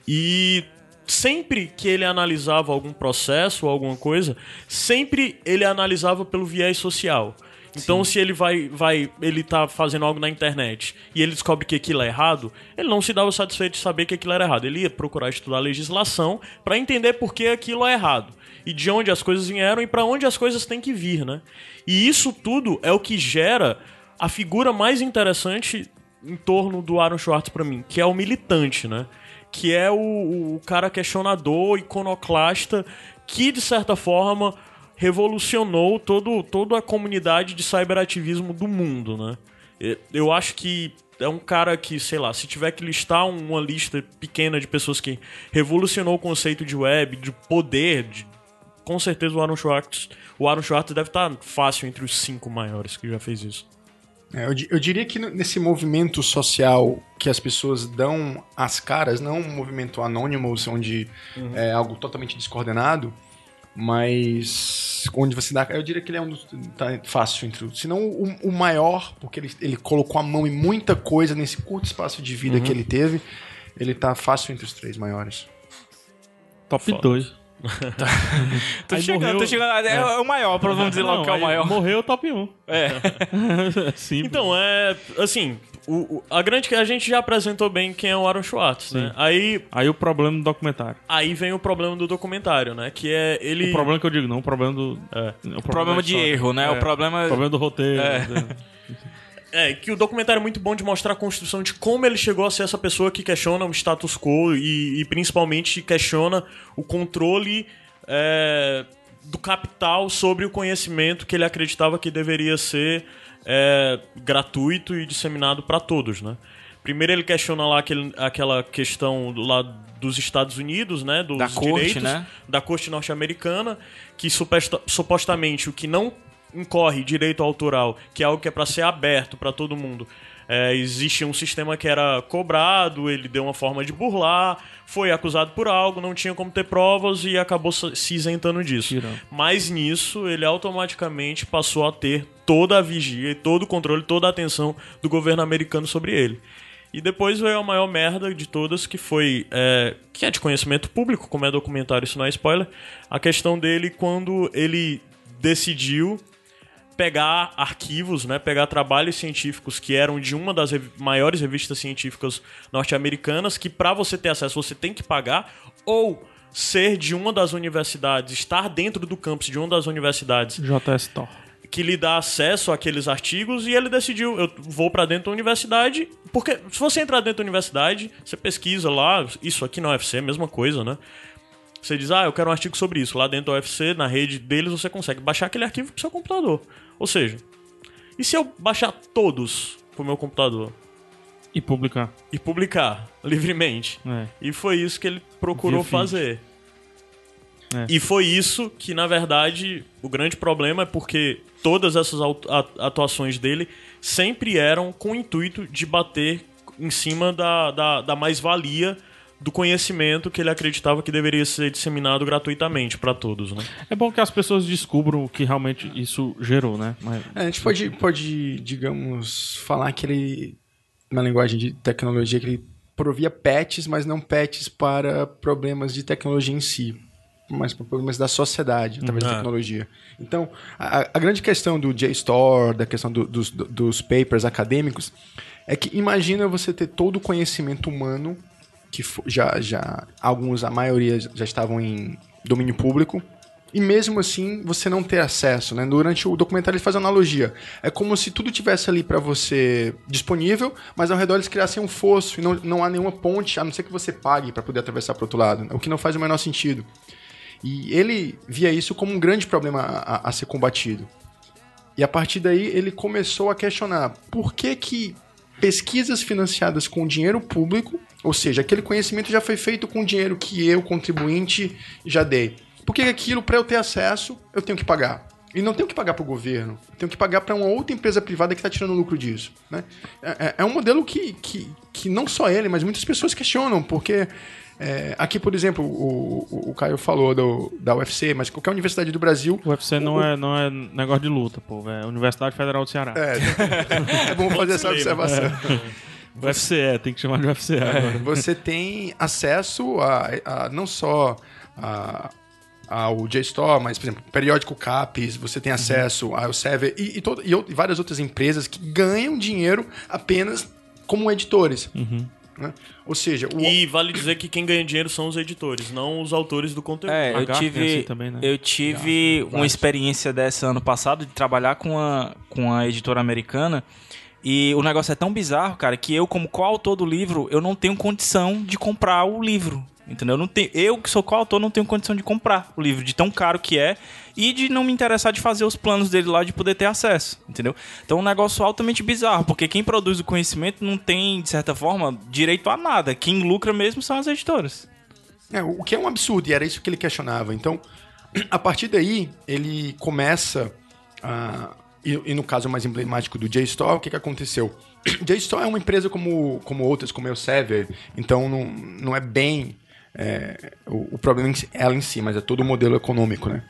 E sempre que ele analisava algum processo ou alguma coisa, sempre ele analisava pelo viés social. Então, se ele vai, vai, ele tá fazendo algo na internet e ele descobre que aquilo é errado, ele não se dava satisfeito de saber que aquilo era errado. Ele ia procurar estudar legislação para entender por que aquilo é errado e de onde as coisas vieram e para onde as coisas têm que vir, né? E isso tudo é o que gera a figura mais interessante em torno do Aaron Schwartz pra mim, que é o militante, né? Que é o, o cara questionador, iconoclasta, que de certa forma revolucionou todo, toda a comunidade de cyberativismo do mundo, né? Eu acho que é um cara que, sei lá, se tiver que listar uma lista pequena de pessoas que revolucionou o conceito de web, de poder, de- com certeza o Aaron Schwartz, o Aaron Schwartz deve estar fácil entre os cinco maiores que já fez isso. É, eu, eu diria que nesse movimento social que as pessoas dão as caras, não um movimento anonymous, onde é algo totalmente descoordenado, mas onde você dá. Eu diria que ele é um dos. Tá fácil entre os. Se não o, o maior, porque ele, ele colocou a mão em muita coisa nesse curto espaço de vida que ele teve. Ele tá fácil entre os três maiores. Top 2. *laughs* Tô Aí chegando, morreu- tô chegando. É, é o maior, pra vamos dizer logo que é o maior. Morreu o top 1. É. *laughs* Sim. Então, é. Assim, o, o- a grande que a gente já apresentou bem quem é o Aaron Schwartz, né? Aí, Aí o problema do documentário. aí vem o problema do documentário, né? Que é ele. O problema que eu digo, não o problema do. É, o Problema da de história. erro, né? É, O problema. o problema do roteiro. É. *laughs* É, que o documentário é muito bom de mostrar a construção de como ele chegou a ser essa pessoa que questiona o status quo e, e principalmente questiona o controle é, do capital sobre o conhecimento que ele acreditava que deveria ser é, gratuito e disseminado para todos, né? Primeiro ele questiona lá aquele, aquela questão do, lá dos Estados Unidos, né? Dos Da corte, direitos, né? da corte norte-americana, que supesta- supostamente o que não incorre direito autoral, que é algo que é para ser aberto para todo mundo. É, existia um sistema que era cobrado, ele deu uma forma de burlar, foi acusado por algo, não tinha como ter provas e acabou se se isentando disso. Mas nisso, ele automaticamente passou a ter toda a vigia, e todo o controle, toda a atenção do governo americano sobre ele. E depois veio a maior merda de todas, que foi. é, que é de conhecimento público, como é documentário, isso não é spoiler. A questão dele quando ele decidiu pegar arquivos, né, pegar trabalhos científicos que eram de uma das revi- maiores revistas científicas norte-americanas, que para você ter acesso você tem que pagar, ou ser de uma das universidades, estar dentro do campus de uma das universidades JS Tor. que lhe dá acesso àqueles artigos e ele decidiu, eu vou pra dentro da universidade, porque se você entrar dentro da universidade, você pesquisa lá, isso aqui na UFC é a mesma coisa, né? Você diz, ah, eu quero um artigo sobre isso. Lá dentro da UFC, na rede deles, você consegue baixar aquele arquivo pro seu computador. Ou seja, e se eu baixar todos pro meu computador E publicar. e publicar livremente? É. E foi isso que ele procurou fazer. É. E foi isso que, na verdade, o grande problema é porque todas essas atuações dele sempre eram com o intuito de bater em cima da, da, da mais-valia do conhecimento que ele acreditava que deveria ser disseminado gratuitamente para todos, né? É bom que as pessoas descubram o que realmente isso gerou, né? Mas, É, a gente pode, pode, digamos, falar que ele, na linguagem de tecnologia, que ele provia patches, mas não patches para problemas de tecnologia em si, mas para problemas da sociedade, através da Ah. tecnologia. Então, a, a grande questão do JSTOR, da questão do- dos, dos papers acadêmicos, é que imagina você ter todo o conhecimento humano, que já, já alguns, a maioria já estavam em domínio público, e mesmo assim você não ter acesso, né? Durante o documentário ele faz analogia. É como se tudo tivesse ali para você disponível, mas ao redor eles criassem um fosso e não, não há nenhuma ponte, a não ser que você pague para poder atravessar para outro lado, o que não faz o menor sentido. E ele via isso como um grande problema a, a- a ser combatido. E a partir daí ele começou a questionar por que que pesquisas financiadas com dinheiro público, ou seja, aquele conhecimento já foi feito com dinheiro que eu, contribuinte, já dei. Por que aquilo, para eu ter acesso, eu tenho que pagar? E não tenho que pagar para o governo, tenho que pagar para uma outra empresa privada que está tirando lucro disso. Né? É, é- é um modelo que, que, que não só ele, mas muitas pessoas questionam, porque é, aqui, por exemplo, o, o, o Caio falou do, da UFC, mas qualquer universidade do Brasil. o UFC não, é, não é negócio de luta, pô. É Universidade Federal do Ceará. É, é bom fazer essa observação. UFC é, tem que chamar de UFC agora. você tem acesso a, a não só a, ao JSTOR, mas, por exemplo, periódico CAPES, você tem acesso ao Sever e, e, todo- e e várias outras empresas que ganham dinheiro apenas como editores. Né? Ou seja, o, E vale dizer que quem ganha dinheiro são os editores, não os autores do conteúdo. É, eu tem tive, assim também, né? eu tive uma experiência dessa ano passado de trabalhar com a, com a editora americana e o negócio é tão bizarro, cara, que eu, como coautor do livro, eu não tenho condição de comprar o livro. Entendeu? Eu, não tenho, eu que sou coautor, não tenho condição de comprar o livro, de tão caro que é, e de não me interessar de fazer os planos dele lá de poder ter acesso. Entendeu? Então é um negócio altamente bizarro, porque quem produz o conhecimento não tem, de certa forma, direito a nada. Quem lucra mesmo são as editoras. É, o que é um absurdo, e era isso que ele questionava. Então, *clears throat* a partir daí, ele começa a. E, e no caso mais emblemático do JSTOR, o que, que aconteceu? *clears throat* JSTOR é uma empresa como, como outras, como a Elsevier, então não, não é bem é, o, o problema em si- ela em si, mas é todo o modelo econômico, né?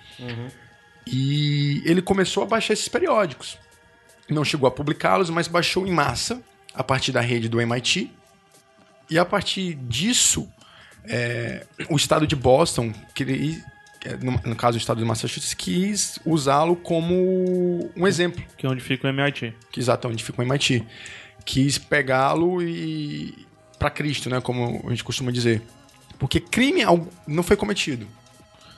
E ele começou a baixar esses periódicos. Não chegou a publicá-los, mas baixou em massa, a partir da rede do MIT. E a partir disso, é, o estado de Boston, que é, no, no caso o estado de Massachusetts, quis usá-lo como um exemplo, Que é onde fica o MIT. que exatamente fica o MIT. Quis pegá-lo e para Cristo, né, como a gente costuma dizer. Porque crime algum não foi cometido.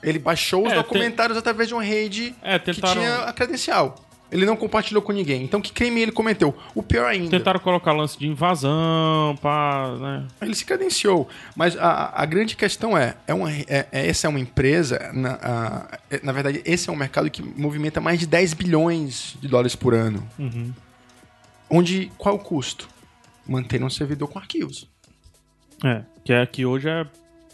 Ele baixou os É, documentários através de uma rede É, que tentaram- tinha a credencial. Ele não compartilhou com ninguém. Então, que crime ele cometeu? O pior ainda. Tentaram colocar lance de invasão, pá, né? Ele se credenciou. Mas a, a grande questão é, é, uma, é, é- essa é uma empresa, na, a- é- na verdade, esse é um mercado que movimenta mais de 10 bilhões de dólares por ano. Onde, qual é o custo? Manter um servidor com arquivos. É, que é que hoje é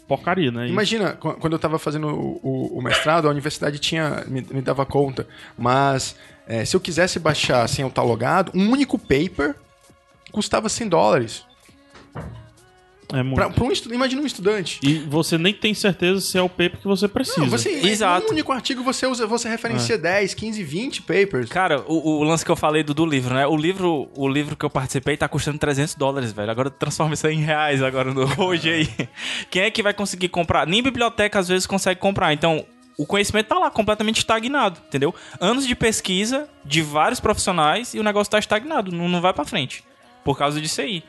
porcaria, né? Imagina, qu- quando eu estava fazendo o, o- o mestrado, a universidade tinha me, me dava conta. Mas é, se eu quisesse baixar sem eu estar logado, um único paper custava 100 dólares. É muito. Pra, pra um estu- imagina um estudante. E você nem tem certeza se é o paper que você precisa. Não, você, Exato. Um único artigo você usa, você referencia 10, 15, 20 papers. Cara, o, o lance que eu falei do, do livro, né? O livro, o livro que eu participei tá custando 300 dólares, velho. Agora transforma isso aí em reais agora no, *laughs* hoje aí. Quem é que vai conseguir comprar? Nem biblioteca às vezes consegue comprar. Então, o conhecimento tá lá completamente estagnado, entendeu? Anos de pesquisa de vários profissionais e o negócio tá estagnado, não, não vai pra frente. Por causa disso aí.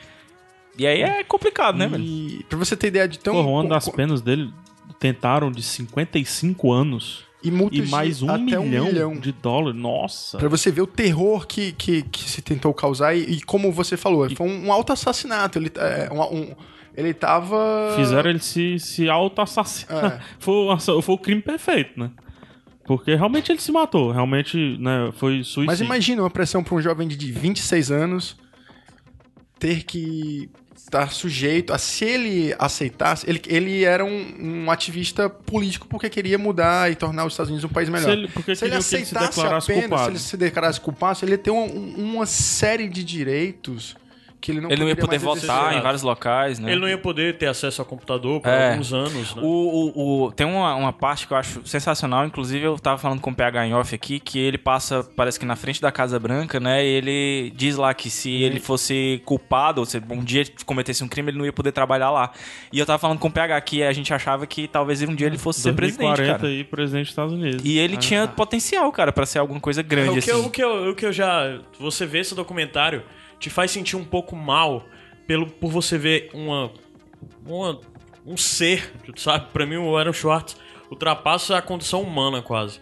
E aí é complicado, né, velho? E pra você ter ideia de tão. Porra, uma com- das com- penas dele tentaram de 55 anos E e mais um até milhão, um milhão. de dólares. Nossa. Pra você ver o terror que, que, que se tentou causar e, e como você falou, foi um, um auto-assassinato. Ele, é, um, um- ele tava... Fizeram ele se, se auto-assassinar. É. *laughs* Foi, foi o crime perfeito, né? Porque realmente ele se matou. Realmente, né, foi suicídio. Mas imagina uma pressão pra um jovem de 26 anos ter que estar sujeito a se ele aceitasse, ele, ele era um, um ativista político porque queria mudar e tornar os Estados Unidos um país melhor. Se ele- porque se ele que ele se aceitasse apenas, culpado. se ele se declarasse culpado, ele ia ter um- uma série de direitos que ele não Ele não ia poder votar em vários locais, né? Ele não ia poder ter acesso a computador por É. alguns anos, né? O, o, o- tem uma, uma parte que eu acho sensacional, inclusive eu tava falando com o PH em off aqui, que ele passa, parece que na frente da Casa Branca, né? E ele diz lá que se ele fosse culpado, ou se um dia cometesse um crime, ele não ia poder trabalhar lá. E eu tava falando com o PH que a gente achava que talvez um dia ele fosse ser presidente, 2040 cara. aí, presidente dos Estados Unidos. E ele Ah, tinha potencial, cara, pra ser alguma coisa grande, o, que assim. eu, o, que eu, o que eu já. Você vê esse documentário, te faz sentir um pouco mal pelo, por você ver uma. uma um ser, sabe? Pra mim, o Aaron Schwartz ultrapassa a condição humana quase.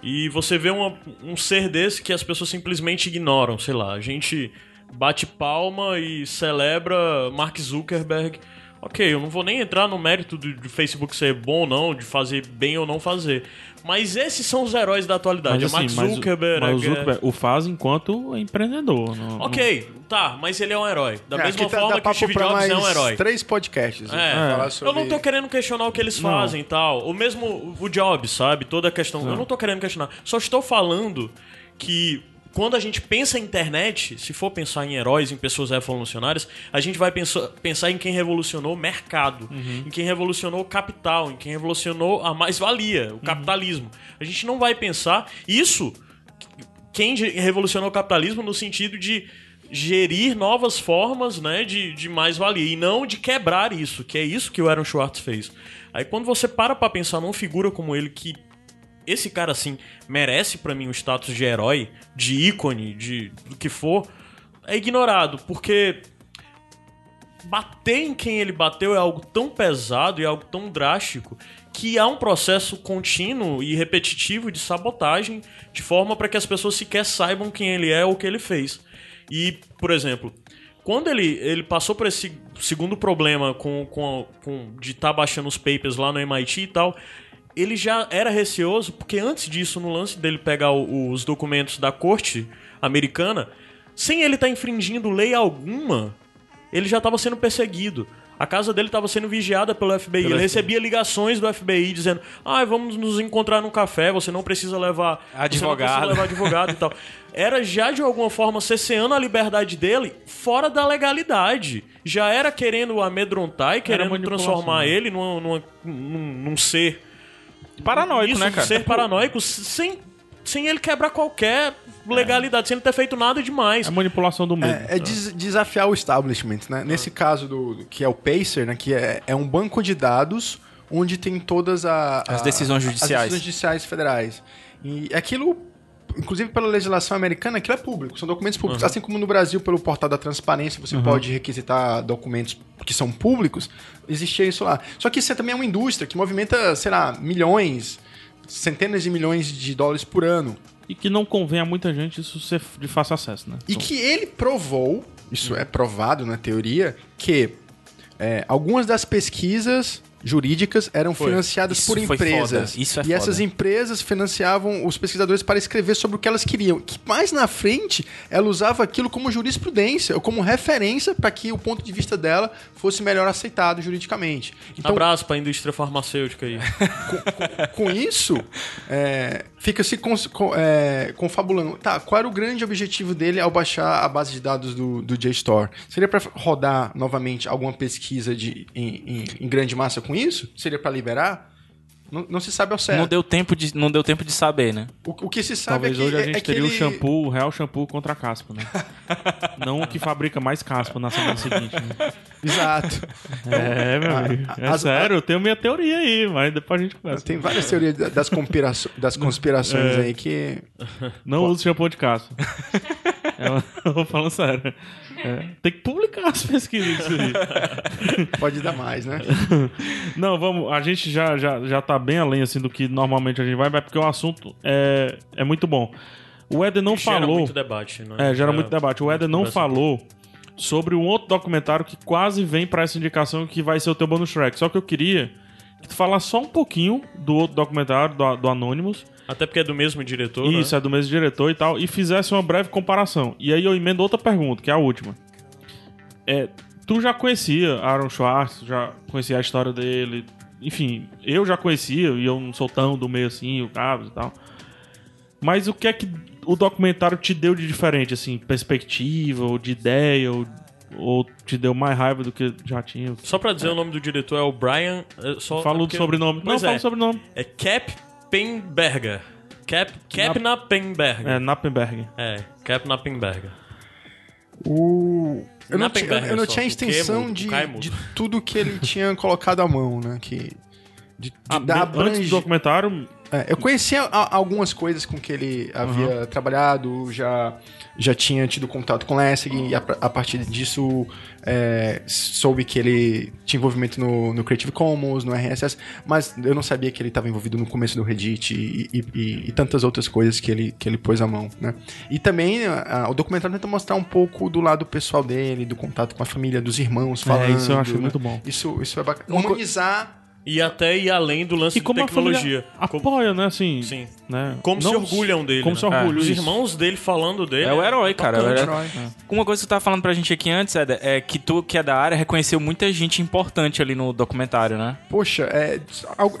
E você vê uma- um ser desse que as pessoas simplesmente ignoram, sei lá. A gente bate palma e celebra Mark Zuckerberg. Ok, eu não vou nem entrar no mérito do, do Facebook ser bom ou não, de fazer bem ou não fazer. Mas esses são os heróis da atualidade. Mas, é Mark assim, mas o- Zuckerberg. mas o é- Zuckerberg o faz enquanto empreendedor. não- Ok, tá, mas ele é um herói. Da É, mesma tá- forma que o Steve Jobs é um herói. Três podcasts. né, É. falar Eu sobre- não tô querendo questionar o que eles Não. fazem e tal. O mesmo o Jobs, sabe? Toda a questão. Eu não tô querendo questionar. Só estou falando que quando a gente pensa em internet, se for pensar em heróis, em pessoas revolucionárias, a gente vai pensar, pensar em quem revolucionou o mercado, em quem revolucionou o capital, em quem revolucionou a mais-valia, o capitalismo. A gente não vai pensar isso quem revolucionou o capitalismo no sentido de gerir novas formas né, de, de mais-valia e não de quebrar isso, que é isso que o Aaron Schwartz fez. Aí quando você para pra pensar numa figura como ele que esse cara assim merece pra mim o status de herói, de ícone, de do que for, é ignorado, porque bater em quem ele bateu é algo tão pesado e algo tão drástico que há um processo contínuo e repetitivo de sabotagem de forma para que as pessoas sequer saibam quem ele é ou o que ele fez. E, por exemplo, quando ele, ele passou por esse segundo problema com, com, com de estar baixando os papers lá no MIT e tal, ele já era receoso, porque antes disso, no lance dele pegar o- os documentos da corte americana, sem ele estar infringindo lei alguma, ele já estava sendo perseguido. A casa dele estava sendo vigiada pelo FBI. ele recebia ligações do FBI dizendo: Ah, vamos nos encontrar num café, você não precisa levar Advogado. precisa levar advogado e tal. Era já de alguma forma cesseando a liberdade dele fora da legalidade. Já era querendo amedrontar e querendo transformar né? ele numa- numa- num, num ser Paranoico, isso, né, cara? ser paranoico sem, sem ele quebrar qualquer legalidade, sem ele ter feito nada demais. É manipulação do medo. É, é des- desafiar o establishment, né? Nesse caso do que é o Pacer, né? Que é, é um banco de dados onde tem todas a- As a- decisões judiciais. As decisões judiciais federais. E aquilo, inclusive pela legislação americana, aquilo é público, são documentos públicos. Assim como no Brasil, pelo portal da transparência, você pode requisitar documentos que são públicos, existia isso lá. Só que isso é também é uma indústria que movimenta, sei lá, milhões, centenas de milhões de dólares por ano. E que não convém a muita gente isso ser de fácil acesso, né? E que ele provou, isso é provado na teoria, que é, algumas das pesquisas jurídicas eram financiadas Isso por foi empresas. Isso é e essas foda. empresas financiavam os pesquisadores para escrever sobre o que elas queriam. Que mais na frente ela usava aquilo como jurisprudência ou como referência para que o ponto de vista dela fosse melhor aceitado juridicamente. Então, Abraço pra indústria farmacêutica aí. *laughs* com isso, é, fica se com- é, confabulando. Tá, qual era o grande objetivo dele ao baixar a base de dados do, do JSTOR? Seria para rodar novamente alguma pesquisa de, em, em- em grande massa com isso? Seria para liberar? Não, não se sabe ao certo. Não deu tempo de, não deu tempo de saber, né? O, o que se sabe Talvez é que, hoje a é- gente é teria o ele- shampoo, o real shampoo contra caspa, né? *laughs* não o que fabrica mais caspa na semana seguinte, né? Exato. É, meu a- amigo. É as- sério, eu tenho minha teoria aí, mas depois a gente conversa. Tem várias teorias da- das, conspirações, das conspirações aí que. Não use shampoo de caspa. *laughs* É uma- *laughs* eu vou falando sério. É, tem que publicar as pesquisas disso aí. *laughs* Pode dar mais, né? *laughs* Não, vamos. A gente já, já, já tá bem além assim do que normalmente a gente vai, mas porque o assunto é, é muito bom. O Éder não Gera falou. muito debate, né? É, gera muito debate. O Éder não falou sobre um outro documentário que quase vem pra essa indicação que vai ser o teu bonus track. Só que eu queria que tu falasse só um pouquinho do outro documentário, do, do Anonymous. Até porque é do mesmo diretor, Isso, né? é do mesmo diretor e tal. E fizesse uma breve comparação. E aí eu emendo outra pergunta, que é a última. É, tu já conhecia Aaron Schwartz, já conhecia a história dele. Enfim, eu já conhecia, e eu não sou tão do meio assim, o Cabos e tal. Mas o que é que o documentário te deu de diferente, assim, perspectiva, ou de ideia, ou, ou te deu mais raiva do que já tinha? Só pra dizer o nome do diretor é o Brian... é, Só, Fala é do sobrenome. Não, Pois fala é. do sobrenome. É Cap Penberger. Cap, Cap Nappenberger. É, Nappenberg. É, Cap Nappenberger. O... Eu não, tinha, Nappenberger eu não só, tinha o extensão de, de tudo que ele tinha colocado à mão, né? Que, de, de Ah, bem- antes abrange- do documentário, É, eu conhecia a- algumas coisas com que ele havia trabalhado, já, já tinha tido contato com Lessig, e a, a partir disso é, soube que ele tinha envolvimento no, no Creative Commons, no RSS, mas eu não sabia que ele estava envolvido no começo do Reddit e, e- e- e tantas outras coisas que ele, que ele pôs à mão, né? E também a- o documentário tenta mostrar um pouco do lado pessoal dele, do contato com a família, dos irmãos falando. É, isso eu acho né? muito bom. Isso, isso é bacana. Humanizar E até ir além do lance E como de a tecnologia. família apoia, né, assim... Sim. Né? Como Não se orgulham dele. Como né? se orgulham, Os isso. irmãos dele falando dele. É o herói, cara. É o herói. Uma coisa que tu tava falando pra gente aqui antes, Eder, é que tu, que é da área, reconheceu muita gente importante ali no documentário, né? Poxa, é,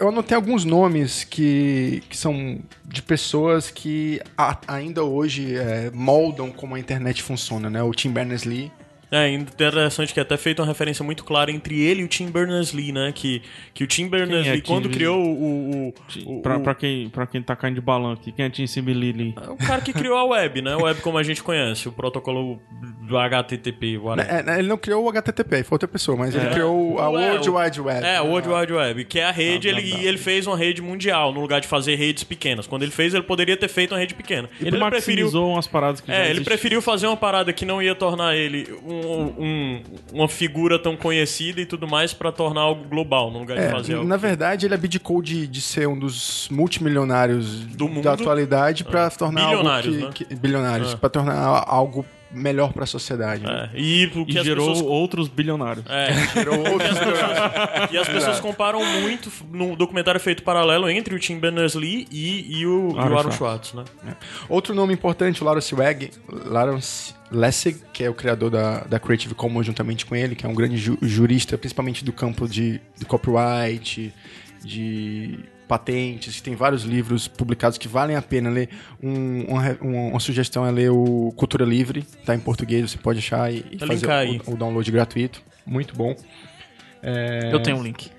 eu anotei alguns nomes que, que são de pessoas que a- ainda hoje é, moldam como a internet funciona, né? O Tim Berners-Lee. É interessante que é até feita uma referência muito clara entre ele e o Tim Berners-Lee, né? Que, que o Tim Berners-Lee, é quando Tim- criou o... o, o, Pra, o- pra, quem, pra quem tá caindo de balão aqui, quem é Tim Sibilili? o cara que criou a web, né? A web como a gente conhece, o protocolo do HTTP, whatever. É, né, ele não criou o HTTP, foi outra pessoa, mas ele criou a É, World Wide Web. É, World Wide Web, que é a rede, Tá, ele, tá, ele fez uma rede mundial, no lugar de fazer redes pequenas. Quando ele fez, ele poderia ter feito uma rede pequena. Ele, maximizou umas paradas que já É, ele preferiu fazer uma parada que não ia tornar ele um- um- uma figura tão conhecida e tudo mais pra tornar algo global, no lugar de É, fazer algo. na verdade, ele abdicou de, de ser um dos multimilionários Do mundo. da atualidade para tornar Bilionários, algo né? que, que- bilionários, Ah. para tornar algo melhor para a sociedade. né? É, e o que E gerou pessoas outros bilionários. É, e as *laughs* pessoas, e as pessoas comparam muito no documentário feito paralelo entre o Tim Berners-Lee e, e o, e o Aaron Aaron Schwartz, né? Outro nome importante, o Lawrence Wegg, Lawrence Lessig, que é o criador da, da Creative Commons juntamente com ele, que é um grande ju- jurista, principalmente do campo de, de copyright, de patentes, tem vários livros publicados que valem a pena ler. Um- uma, uma- uma sugestão é ler o Cultura Livre, tá em português, você pode achar e, e Vou fazer o, o download gratuito. Muito bom. Eu tenho um link.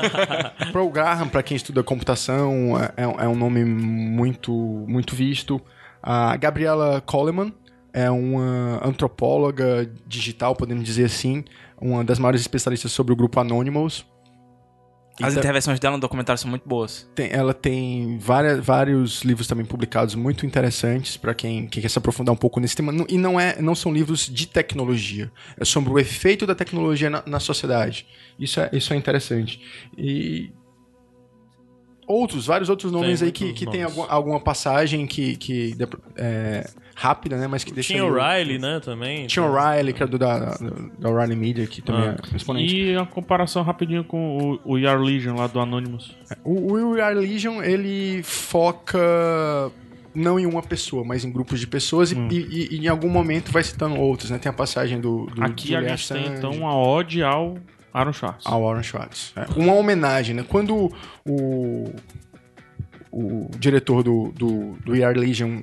*laughs* Pro Graham, para quem estuda computação, é, é um- é um nome muito, muito visto. A Gabriela Coleman é uma antropóloga digital, podemos dizer assim, uma das maiores especialistas sobre o grupo Anonymous. As Então- intervenções dela no documentário são muito boas. Tem- ela tem várias, vários livros também publicados muito interessantes para quem, quem quer se aprofundar um pouco nesse tema. E não, é, não são livros de tecnologia. É sobre o efeito da tecnologia na, na sociedade. Isso é, isso é interessante. E outros, vários outros nomes aí que, que tem nomes. alguma, alguma passagem que, que é, rápida, né? Mas que deixa Tinha o o- Riley, né, também. Tinha o Riley, criador da, da, da Riley Media, que também Ah. é exponente. E a comparação rapidinho com o, o Yar Legion lá do Anonymous. O o We Are Legion, ele foca não em uma pessoa, mas em grupos de pessoas e- e, e em algum momento vai citando outros, né? Tem a passagem do, do Aqui a Julian gente tem então uma ode ao Aaron Schwartz. ao Warren Schwartz. É, Uma homenagem, né? Quando o, o diretor do, do, do Are Legion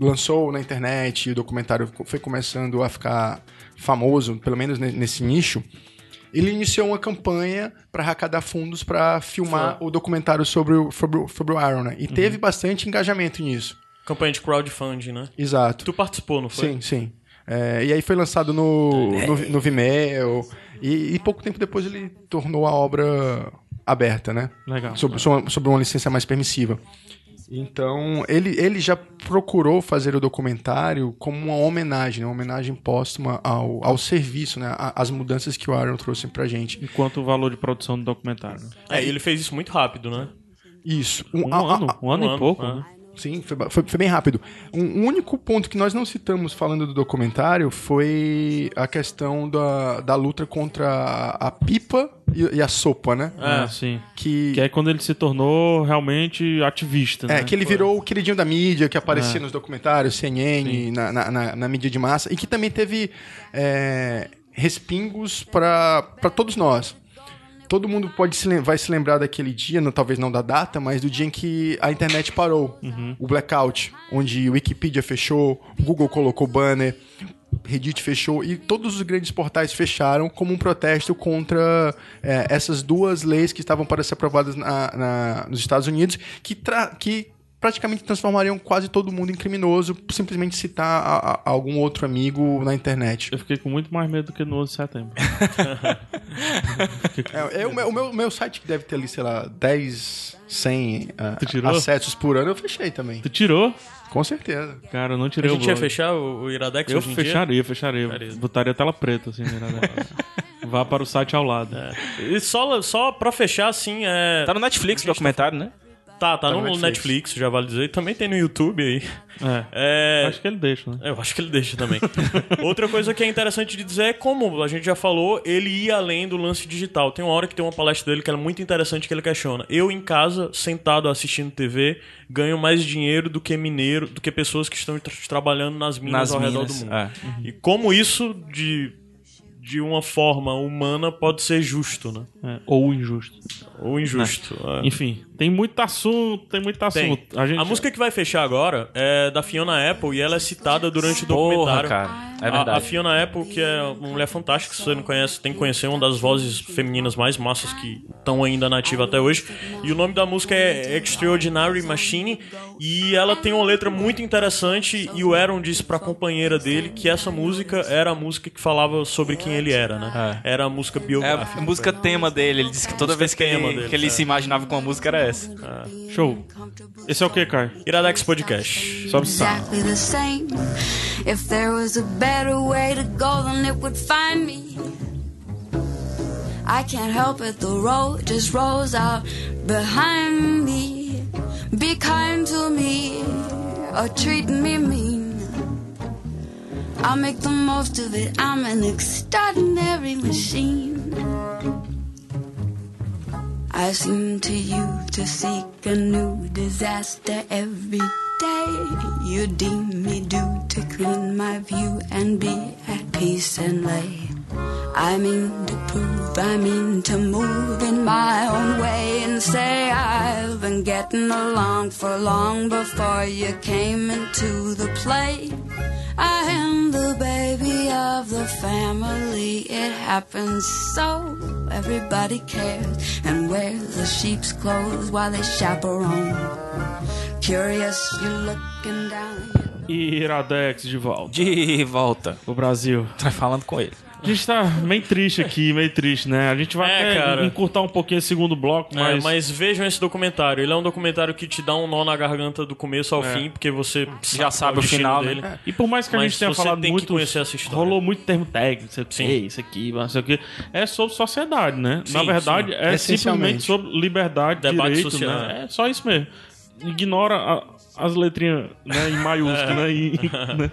lançou na internet e o documentário foi começando a ficar famoso, pelo menos ne- nesse nicho, ele iniciou uma campanha para arrecadar fundos para filmar o documentário sobre o, sobre, o- sobre o Aaron, né? E teve bastante engajamento nisso. Campanha de crowdfunding, né? Exato. Tu participou, não foi? Sim, sim. É, e aí foi lançado no, no, no Vimeo. E, e pouco tempo depois ele tornou a obra aberta, né? Legal. Sobre, sobre sobre uma licença mais permissiva. Então, ele, ele já, procurou fazer o documentário como uma homenagem, né? uma homenagem póstuma ao, ao serviço, né? As mudanças que o Aaron trouxe pra gente. Enquanto o valor de produção do documentário. É, e ele fez isso muito rápido, né? Isso. Um a- a- ano, um ano um e ano, pouco. é. né? Sim, foi, foi- foi bem rápido. Um, um único ponto que nós não citamos falando do documentário foi a questão da, da luta contra a, a pipa e, e a sopa, né? Ah, sim. Que, Que é quando ele se tornou realmente ativista, né? é, que ele virou o queridinho da mídia, que aparecia É. nos documentários, CNN, na, na, na- na mídia de massa, e que também teve é, respingos para todos nós. Todo mundo pode se, vai se lembrar daquele dia, não- talvez não da data, mas do dia em que a internet parou. O blackout, onde Wikipedia fechou, o Google colocou banner, Reddit fechou e todos os grandes portais fecharam como um protesto contra é, essas duas leis que estavam para ser aprovadas na- na- nos Estados Unidos, que, que praticamente transformariam quase todo mundo em criminoso por simplesmente citar a- a- algum outro amigo na internet. Eu fiquei com muito mais medo do que no 11 de setembro. *laughs* É, é o, meu, o meu- o meu site que deve ter ali, sei lá, 10, 100 ah, Tu tirou? acessos por ano, eu fechei também. Tu tirou? Com certeza. Cara, eu não A tirei o gente ia blog. fechar o, o Iradex Eu hoje em dia? fecharia, fecharia. Fecharia. Botaria a tela preta, assim, né? *laughs* Vá para o site ao lado. E só, só pra fechar, assim, é... Tá no Netflix o documentário, né? Tá, tá, no, no Netflix. Netflix. já vale dizer. Também tem no YouTube aí. É. É... Acho que ele deixa, né? Eu acho que ele deixa também. *laughs* Outra coisa que é interessante de dizer é como a gente já falou, ele ia além do lance digital. Tem uma hora que tem uma palestra dele que é muito interessante que ele questiona. Eu em casa, sentado assistindo TV, ganho mais dinheiro do que mineiro, do que pessoas que estão tra- trabalhando nas minas Nas ao redor minas, do mundo. é. E como isso de de uma forma humana pode ser justo, né? É, Ou injusto. Ou injusto. é. Enfim, tem muito assunto, tem muito Tem. assunto. A, gente... música que vai fechar agora é da Fiona Apple e ela é citada durante o Porra, documentário. cara. É A- A, verdade. Fiona Apple, que é uma mulher fantástica, se você não conhece, tem que conhecer uma das vozes femininas mais massas que estão ainda nativa até hoje. E o nome da música é Extraordinary Machine. E ela tem uma letra muito interessante. E o Aaron disse pra companheira dele que essa música era a música que falava sobre quem ele era, né? Era a música É biográfica. a música tema dele. Ele disse que toda vez que tema ele, dele, que ele é. se imaginava com uma música era essa. Uh, show. Esse é o que, Caio? Iradex Podcast. Sobe exactly the same. If there was a better way to go, then it would find me. I can't help it, the road just rolls out behind me. Be kind to me or treat me mean. I'll make the most of it. I'm an extraordinary machine. I seem to you to seek a new disaster every day. You deem me due to clean my view and be at peace and lay. I mean to prove, I mean to move in my own way and say I've been getting along for long before you came into the play. I am the baby of the family. It happens so everybody cares and wears the sheep's clothes while they chaperone. Curious, you're looking down. Iradex de volta. De volta. O Brasil. Tá falando com ele. A gente tá meio triste aqui, meio triste, né? A gente vai É, até cara. encurtar um pouquinho esse segundo bloco, É, mas... mas vejam esse documentário. Ele é um documentário que te dá um nó na garganta do começo ao É. fim, porque você Já sabe o final, dele. né? E por mais que a Mas gente tenha você falado tem muito, conhecer essa história. rolou muito termo técnico, não sei o que, Sim. isso aqui, não sei o que, é sobre sociedade, né? Na Sim, verdade, sim. é simplesmente sobre liberdade, Debate direito, social. né? É só isso mesmo. Ignora a- as letrinhas né, em maiúsculo, né? E, né?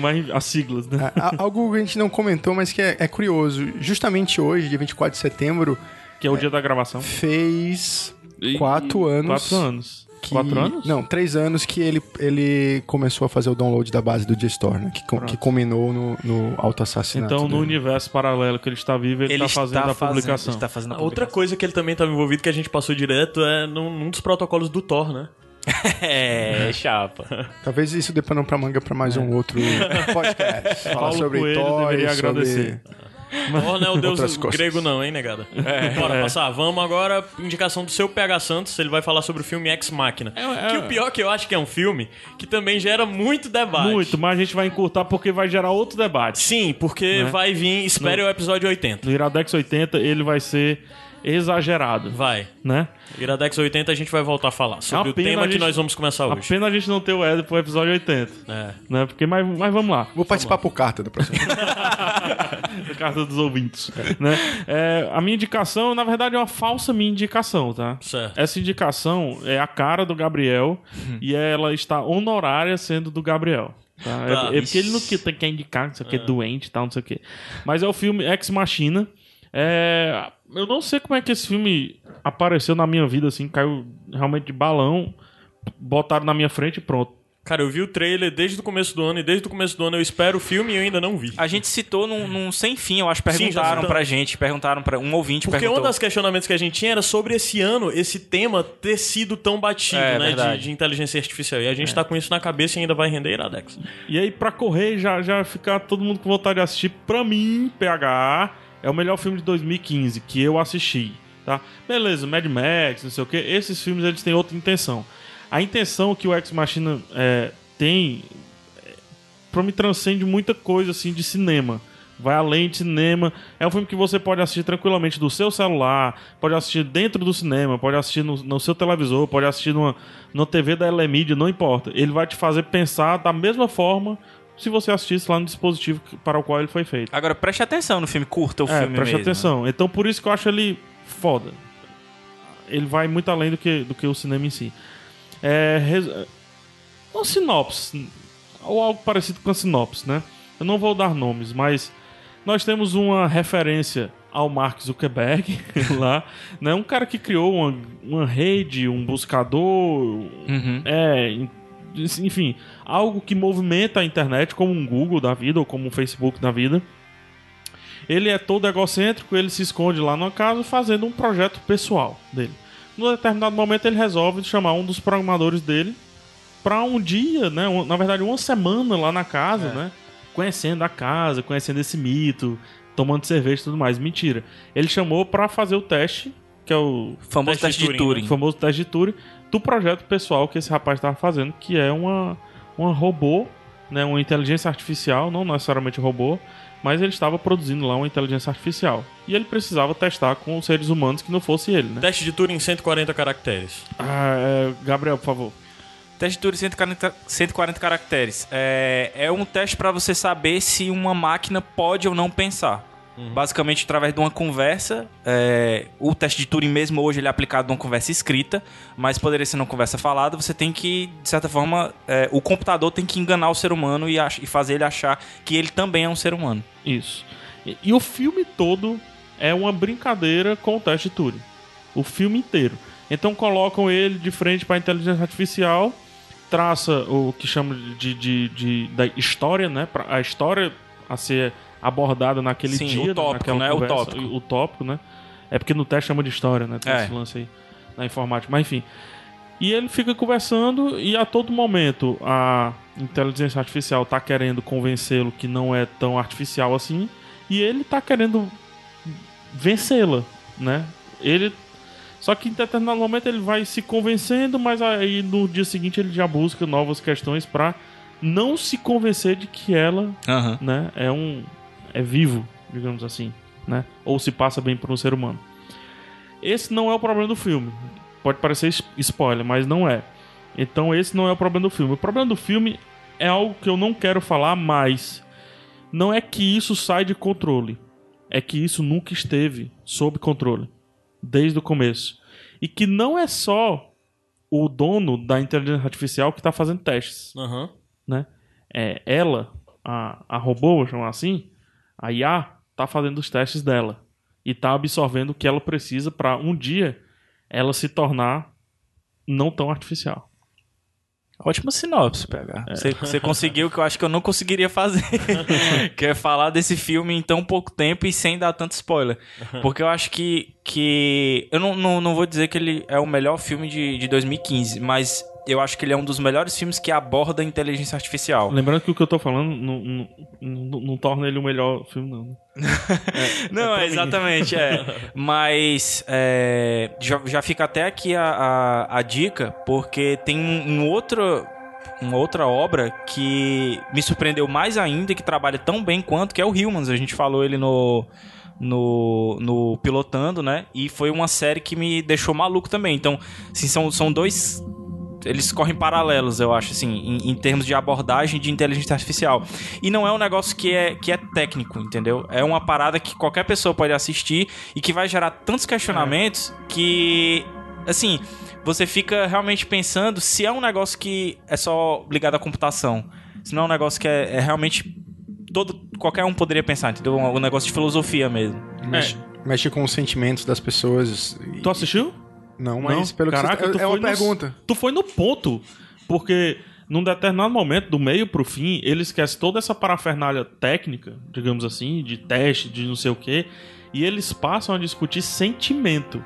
Mas as siglas, né? Algo que a gente não comentou, mas que é, é curioso. Justamente hoje, dia 24 de setembro, Que é o dia da gravação. fez E- quatro anos. Quatro anos. que- Quatro anos? Não, três anos que ele, ele começou a fazer o download da base do G-Store, né? Que, que culminou no, no auto-assassinato. Então, no dele. universo paralelo que ele está vivo, ele, está fazendo a publicação. Ele tá fazendo a Outra publicação. coisa que ele também estava envolvido, que a gente passou direto, é num, num dos protocolos do Thor, né? *laughs* É, chapa. Talvez isso dê pano pra manga pra mais um outro podcast. Falar Paulo sobre Coelho toys, deveria sobre- agradecer. Thor não é o deus grego não, hein, negada? Bora passar. Vamos agora, indicação do seu PH Santos, ele vai falar sobre o filme Ex Machina. é- Que o pior que eu acho que é um filme que também gera muito debate. Muito, mas a gente vai encurtar porque vai gerar outro debate. Sim, porque Né? vai vir, espere o episódio 80. No Iradex 80, ele vai ser exagerado, Vai. né? Iradex 80 a gente vai voltar a falar sobre A o tema a que gente- nós vamos começar A hoje. pena a gente não ter o Ed pro episódio 80, É. né? Porque, mas, mas vamos lá. Vou participar por carta da próxima. *laughs* carta dos ouvintes, né? É, a minha indicação, na verdade, é uma falsa minha indicação, tá? Certo. Essa indicação é a cara do Gabriel e ela está honorária sendo do Gabriel. Tá? É- Tá. É, porque ele não que- tem- quer indicar, não sei o que, doente e tal, não sei o que. Mas é o filme Ex Machina. É, eu não sei como é que esse filme apareceu na minha vida, assim, caiu realmente de balão, botaram na minha frente e pronto. Cara, eu vi o trailer desde o começo do ano e desde o começo do ano eu espero o filme e eu ainda não vi. A gente citou num, num sem fim, eu acho. Sim, Perguntaram citamos. pra gente, perguntaram pra um ouvinte Porque perguntou. um dos questionamentos que a gente tinha era sobre esse ano, esse tema ter sido tão batido, É, né? De, de inteligência artificial. E a gente tá com isso na cabeça e ainda vai render Iradex. E aí, pra correr, já, já ficar todo mundo com vontade de assistir, pra mim, PH, é o melhor filme de 2015 que eu assisti, tá? Beleza, Mad Max, não sei o que, esses filmes eles têm outra intenção. A intenção que o Ex Machina é, tem, é, pra mim, transcende muita coisa, assim, de cinema. Vai além de cinema. É um filme que você pode assistir tranquilamente do seu celular, pode assistir dentro do cinema, pode assistir no, no seu televisor, pode assistir numa, numa TV da Elemídia, não importa. Ele vai te fazer pensar da mesma forma se você assistisse lá no dispositivo para o qual ele foi feito. Agora, preste atenção no filme, curta o É, filme preste mesmo. atenção. Então por isso que eu acho ele foda. Ele vai muito além do que, do que o cinema em si. É. res- Uma sinopse. Ou algo parecido com a sinopse, né? Eu não vou dar nomes, mas nós temos uma referência ao Mark Zuckerberg *laughs* lá, né? Um cara que criou uma, uma rede, um buscador, Uhum. é, enfim, algo que movimenta a internet, como um Google da vida ou como um Facebook da vida. Ele é todo egocêntrico, ele se esconde lá numa casa fazendo um projeto pessoal dele. Num determinado momento ele resolve chamar um dos programadores dele para um dia, né, na verdade uma semana lá na casa, né, conhecendo a casa, conhecendo esse mito, tomando cerveja e tudo mais. Mentira. Ele chamou para fazer o teste, que é o Famoso Teste teste de Turing, Turing. o famoso teste de Turing do projeto pessoal que esse rapaz estava fazendo, que é uma, uma robô, né, uma inteligência artificial, não necessariamente robô, mas ele estava produzindo lá uma inteligência artificial. E ele precisava testar com os seres humanos que não fosse ele, né? Teste de Turing em 140 caracteres. Ah, é, Gabriel, por favor. Teste de Turing 140, 140 caracteres. É, é um teste pra você saber se uma máquina pode ou não pensar. Basicamente, através de uma conversa. é, o teste de Turing mesmo hoje ele é aplicado numa conversa escrita, mas poderia ser numa conversa falada. Você tem que, de certa forma, é, o computador tem que enganar o ser humano e, e fazer ele achar que ele também é um ser humano. Isso. E, e o filme todo é uma brincadeira com o teste de Turing. O filme inteiro. Então colocam ele de frente para a inteligência artificial, traça o que chama de, de, de- da história, né? A história a ser abordada naquele Sim, dia, o tópico, né? O conversa, tópico. O, o tópico, né? É porque no teste chama de história, né? Tem É. esse lance aí na informática. Mas enfim. E ele fica conversando e a todo momento a inteligência artificial tá querendo convencê-lo que não é tão artificial assim e ele tá querendo vencê-la, né? Ele só que em determinado momento ele vai se convencendo, mas aí no dia seguinte ele já busca novas questões pra não se convencer de que ela, Aham. né, é um é vivo, digamos assim, né? Ou se passa bem por um ser humano. Esse não é o problema do filme. Pode parecer spoiler, mas não é. Então esse não é o problema do filme. O problema do filme é algo que eu não quero falar, mas não é que isso sai de controle. É que isso nunca esteve sob controle desde o começo. E que não é só o dono da inteligência artificial que está fazendo testes Aham. né? É, ela, a, a robô, vamos chamar assim, a IA, tá fazendo os testes dela. E tá absorvendo o que ela precisa para um dia ela se tornar não tão artificial. Ótima sinopse, PH. Você, você conseguiu o que eu acho que eu não conseguiria fazer. *laughs* que é falar desse filme em tão pouco tempo e sem dar tanto spoiler. Porque eu acho que. que eu não, não, não vou dizer que ele é o melhor filme de, de 2015, mas eu acho que ele é um dos melhores filmes que aborda a inteligência artificial. Lembrando que o que eu tô falando não, não, não- não torna ele o melhor filme, não. né? *laughs* Não, é mim. exatamente, é. *laughs* Mas é, já, já fica até aqui a, a, a dica, porque tem um, um outro. uma outra obra que me surpreendeu mais ainda, e que trabalha tão bem quanto, que é o Humans. A gente falou ele no, no, no Pilotando, né? E foi uma série que me deixou maluco também. Então, assim, são, são dois eles correm paralelos, eu acho, assim, em, em, termos de abordagem de inteligência artificial. E não é um negócio que é, que é técnico, entendeu? É uma parada que qualquer pessoa pode assistir e que vai gerar tantos questionamentos é. que, assim, você fica realmente pensando se é um negócio que é só ligado à computação. Se não é um negócio que é, é realmente. Todo, qualquer um poderia pensar, entendeu? Um, um negócio de filosofia mesmo. Mexe, é. mexe com os sentimentos das pessoas. Tu assistiu? Não, mas Não? pelo Caraca, que tu você... É uma foi no- pergunta. Tu foi no ponto. Porque num determinado momento, do meio pro fim, ele esquece toda essa parafernália técnica, digamos assim, de teste, de não sei o quê, e eles passam a discutir sentimento.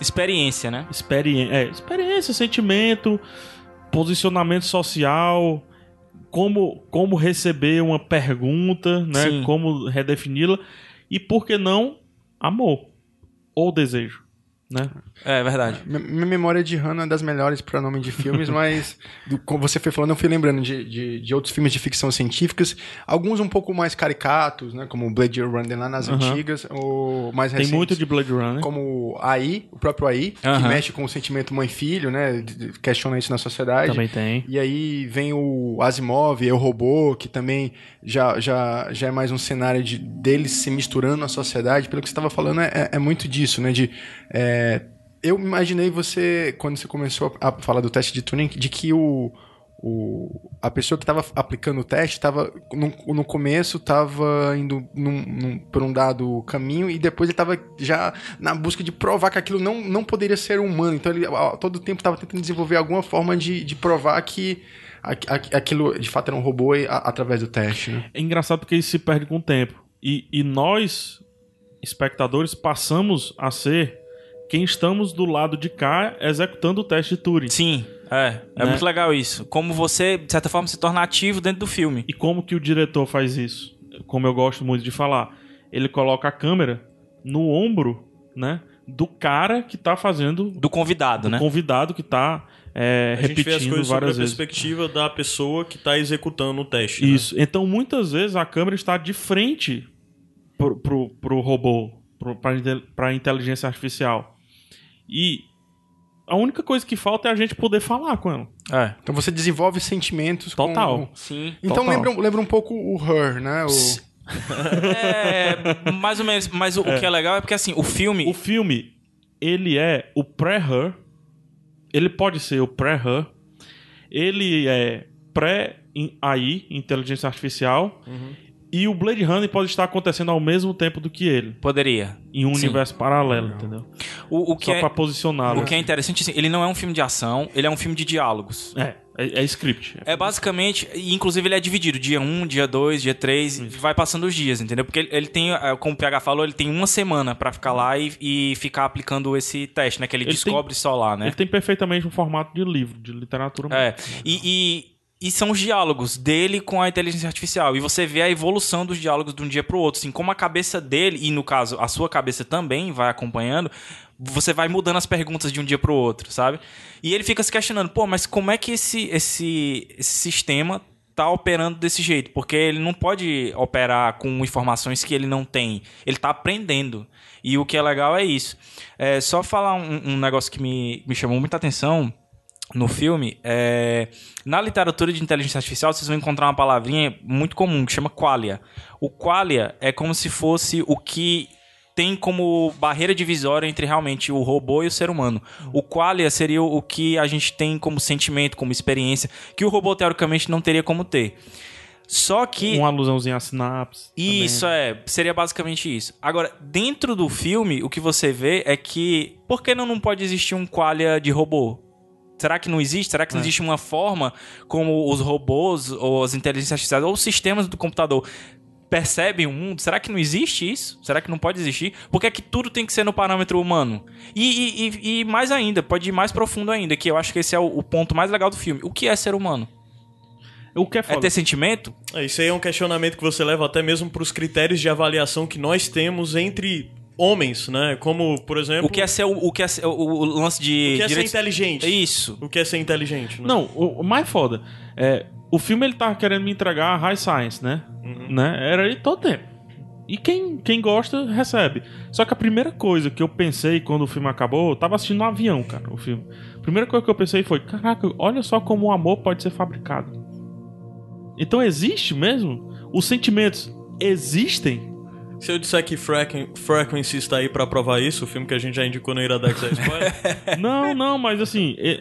Experiência, né? Experiência, é, experiência, sentimento, posicionamento social, como, como receber uma pergunta, né? Sim. Como redefini-la. E por que não amor ou desejo, né? É verdade. Mi- Minha memória de Hannah é das melhores para nome de filmes, *laughs* mas do- como você foi falando, eu fui lembrando de, de, de outros filmes de ficção científicas, alguns um pouco mais caricatos, né, como Blade Runner lá nas Aham. antigas, ou mais Tem recentes, muito de Blade Runner. como AI, o próprio AI, que Aham. mexe com o sentimento mãe-filho, né, questiona isso na sociedade. Também tem. E aí vem o Asimov, é o robô, que também já, já, já é mais um cenário de deles se misturando na sociedade. Pelo que você estava falando, é, é muito disso, né? De, é, eu imaginei você, quando você começou a falar do teste de Turing, de que o, o, a pessoa que estava aplicando o teste estava no, no começo estava indo num, num- por um dado caminho e depois ele estava já na busca de provar que aquilo não, não poderia ser humano. Então ele a todo tempo estava tentando desenvolver alguma forma de, de provar que a- a- aquilo de fato era um robô e- através do teste. Né? É engraçado porque isso se perde com o tempo. E, e nós, espectadores, passamos a ser quem estamos do lado de cá executando o teste de Turing. Sim, é. É Né? muito legal isso. Como você, de certa forma, se torna ativo dentro do filme. E como que o diretor faz isso? Como eu gosto muito de falar, ele coloca a câmera no ombro, né, do cara que tá fazendo, Do convidado, do né? convidado que tá é, A gente vê as repetindo coisas sobre a várias vezes. perspectiva da pessoa que tá executando o teste. né? Isso. Então, muitas vezes a câmera está de frente pro, pro, pro robô, pro, pra, pra inteligência artificial. E a única coisa que falta é a gente poder falar com ela. É. Então você desenvolve sentimentos. com- Total. Sim. Então Total. lembra, lembra um pouco o Her, né? O... É, mais ou menos. Mas o, o que é legal é porque, assim, o filme... O filme, ele é o pré-her. Ele pode ser o pré-her. Ele é pré-AI, inteligência artificial. E o Blade Runner pode estar acontecendo ao mesmo tempo do que ele. Poderia. Em um Sim. universo paralelo, entendeu? O, o que Só é... pra posicioná-lo. O que é interessante, assim, ele não é um filme de ação, ele é um filme de diálogos. É, é, é script. É basicamente, e inclusive ele é dividido, dia 1, dia 2, dia 3, vai passando os dias, entendeu? Porque ele, ele tem, eh, como o PH falou, ele tem uma semana pra ficar lá e, e ficar aplicando esse teste, né? Que ele, Ele descobre só lá, né? Ele tem perfeitamente um formato de livro, de literatura. É. E, e, e são os diálogos dele com a inteligência artificial. E você vê a evolução dos diálogos de um dia pro outro. Assim, como a cabeça dele, e no caso, a sua cabeça também vai acompanhando, você vai mudando as perguntas de um dia pro outro, sabe? E ele fica se questionando, pô, mas como é que esse, esse, esse sistema tá operando desse jeito? Porque ele não pode operar com informações que ele não tem. Ele tá aprendendo. E o que é legal é isso. É, só falar um, um negócio que me, me chamou muita atenção no filme, é, na literatura de inteligência artificial, vocês vão encontrar uma palavrinha muito comum que chama qualia. O qualia é como se fosse o que tem como barreira divisória entre realmente o robô e o ser humano. O qualia seria o que a gente tem como sentimento, como experiência, que o robô teoricamente não teria como ter. Só que Uma alusãozinha a sinapse. isso é, seria basicamente isso. Agora, dentro do filme, o que você vê é que por que não, não pode existir um qualia de robô? Será que não existe? Será que não existe uma forma como os robôs ou as inteligências artificiais ou os sistemas do computador percebem o mundo? Será que não existe isso? Será que não pode existir? Por que é que tudo tem que ser no parâmetro humano? E, e- e- e mais ainda, pode ir mais profundo ainda, que eu acho que esse é o, o ponto mais legal do filme. O que é ser humano? O que é É ter sentimento? É, Isso aí é um questionamento que você leva até mesmo para os critérios de avaliação que nós temos entre homens, né? Como, por exemplo, O que é ser o, o que é ser, o, o lance de o que é ser direitos- inteligente. Isso. O que é ser inteligente, né? Não, o, o mais foda é. O filme ele tava querendo me entregar high science, né? né? Era aí todo tempo. E quem, quem gosta, recebe. Só que a primeira coisa que eu pensei quando o filme acabou, eu tava assistindo no avião, cara, o filme. A primeira coisa que eu pensei foi: caraca, olha só como o amor pode ser fabricado. Então existe mesmo? Os sentimentos existem? Se eu disser que Frequen- Frequency está aí pra provar isso, o filme que a gente já indicou no Iradex é. *laughs* Não, não, mas assim. é-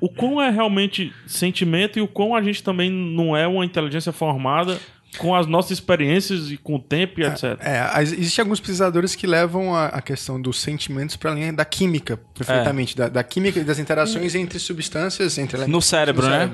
o quão é realmente sentimento e o quão a gente também não é uma inteligência formada com as nossas experiências e com o tempo e etc. É, existem alguns pesquisadores que levam a, a questão dos sentimentos para a linha da química, perfeitamente. Da, da química e das interações entre substâncias, entre elementos No cérebro, né?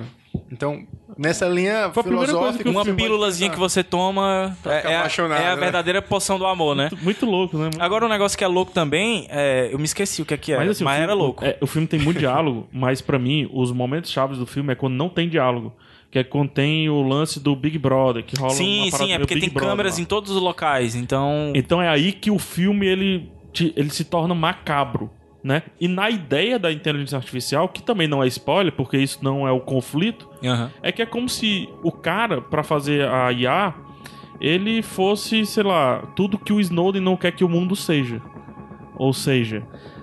Então, nessa linha Foi filosófica... Uma pílulazinha que você toma é, é a- apaixonado, é a né? verdadeira poção do amor, né? Muito louco, né? Agora um negócio que é louco também, é, eu me esqueci o que é que é, mas, assim, o filme- era louco. é, o filme tem muito diálogo, *laughs* mas pra mim, os momentos chaves do filme é quando não tem diálogo. Que é tem o lance do Big Brother, que rola sim, sim, é porque Big tem Brother câmeras lá. em todos os locais, então... Então é aí que o filme ele, ele se torna macabro, né? E na ideia da inteligência artificial, que também não é spoiler, porque isso não é o conflito, Aham. é que é como se o cara, pra fazer a IA, ele fosse, sei lá, tudo que o Snowden não quer que o mundo seja. Ou seja,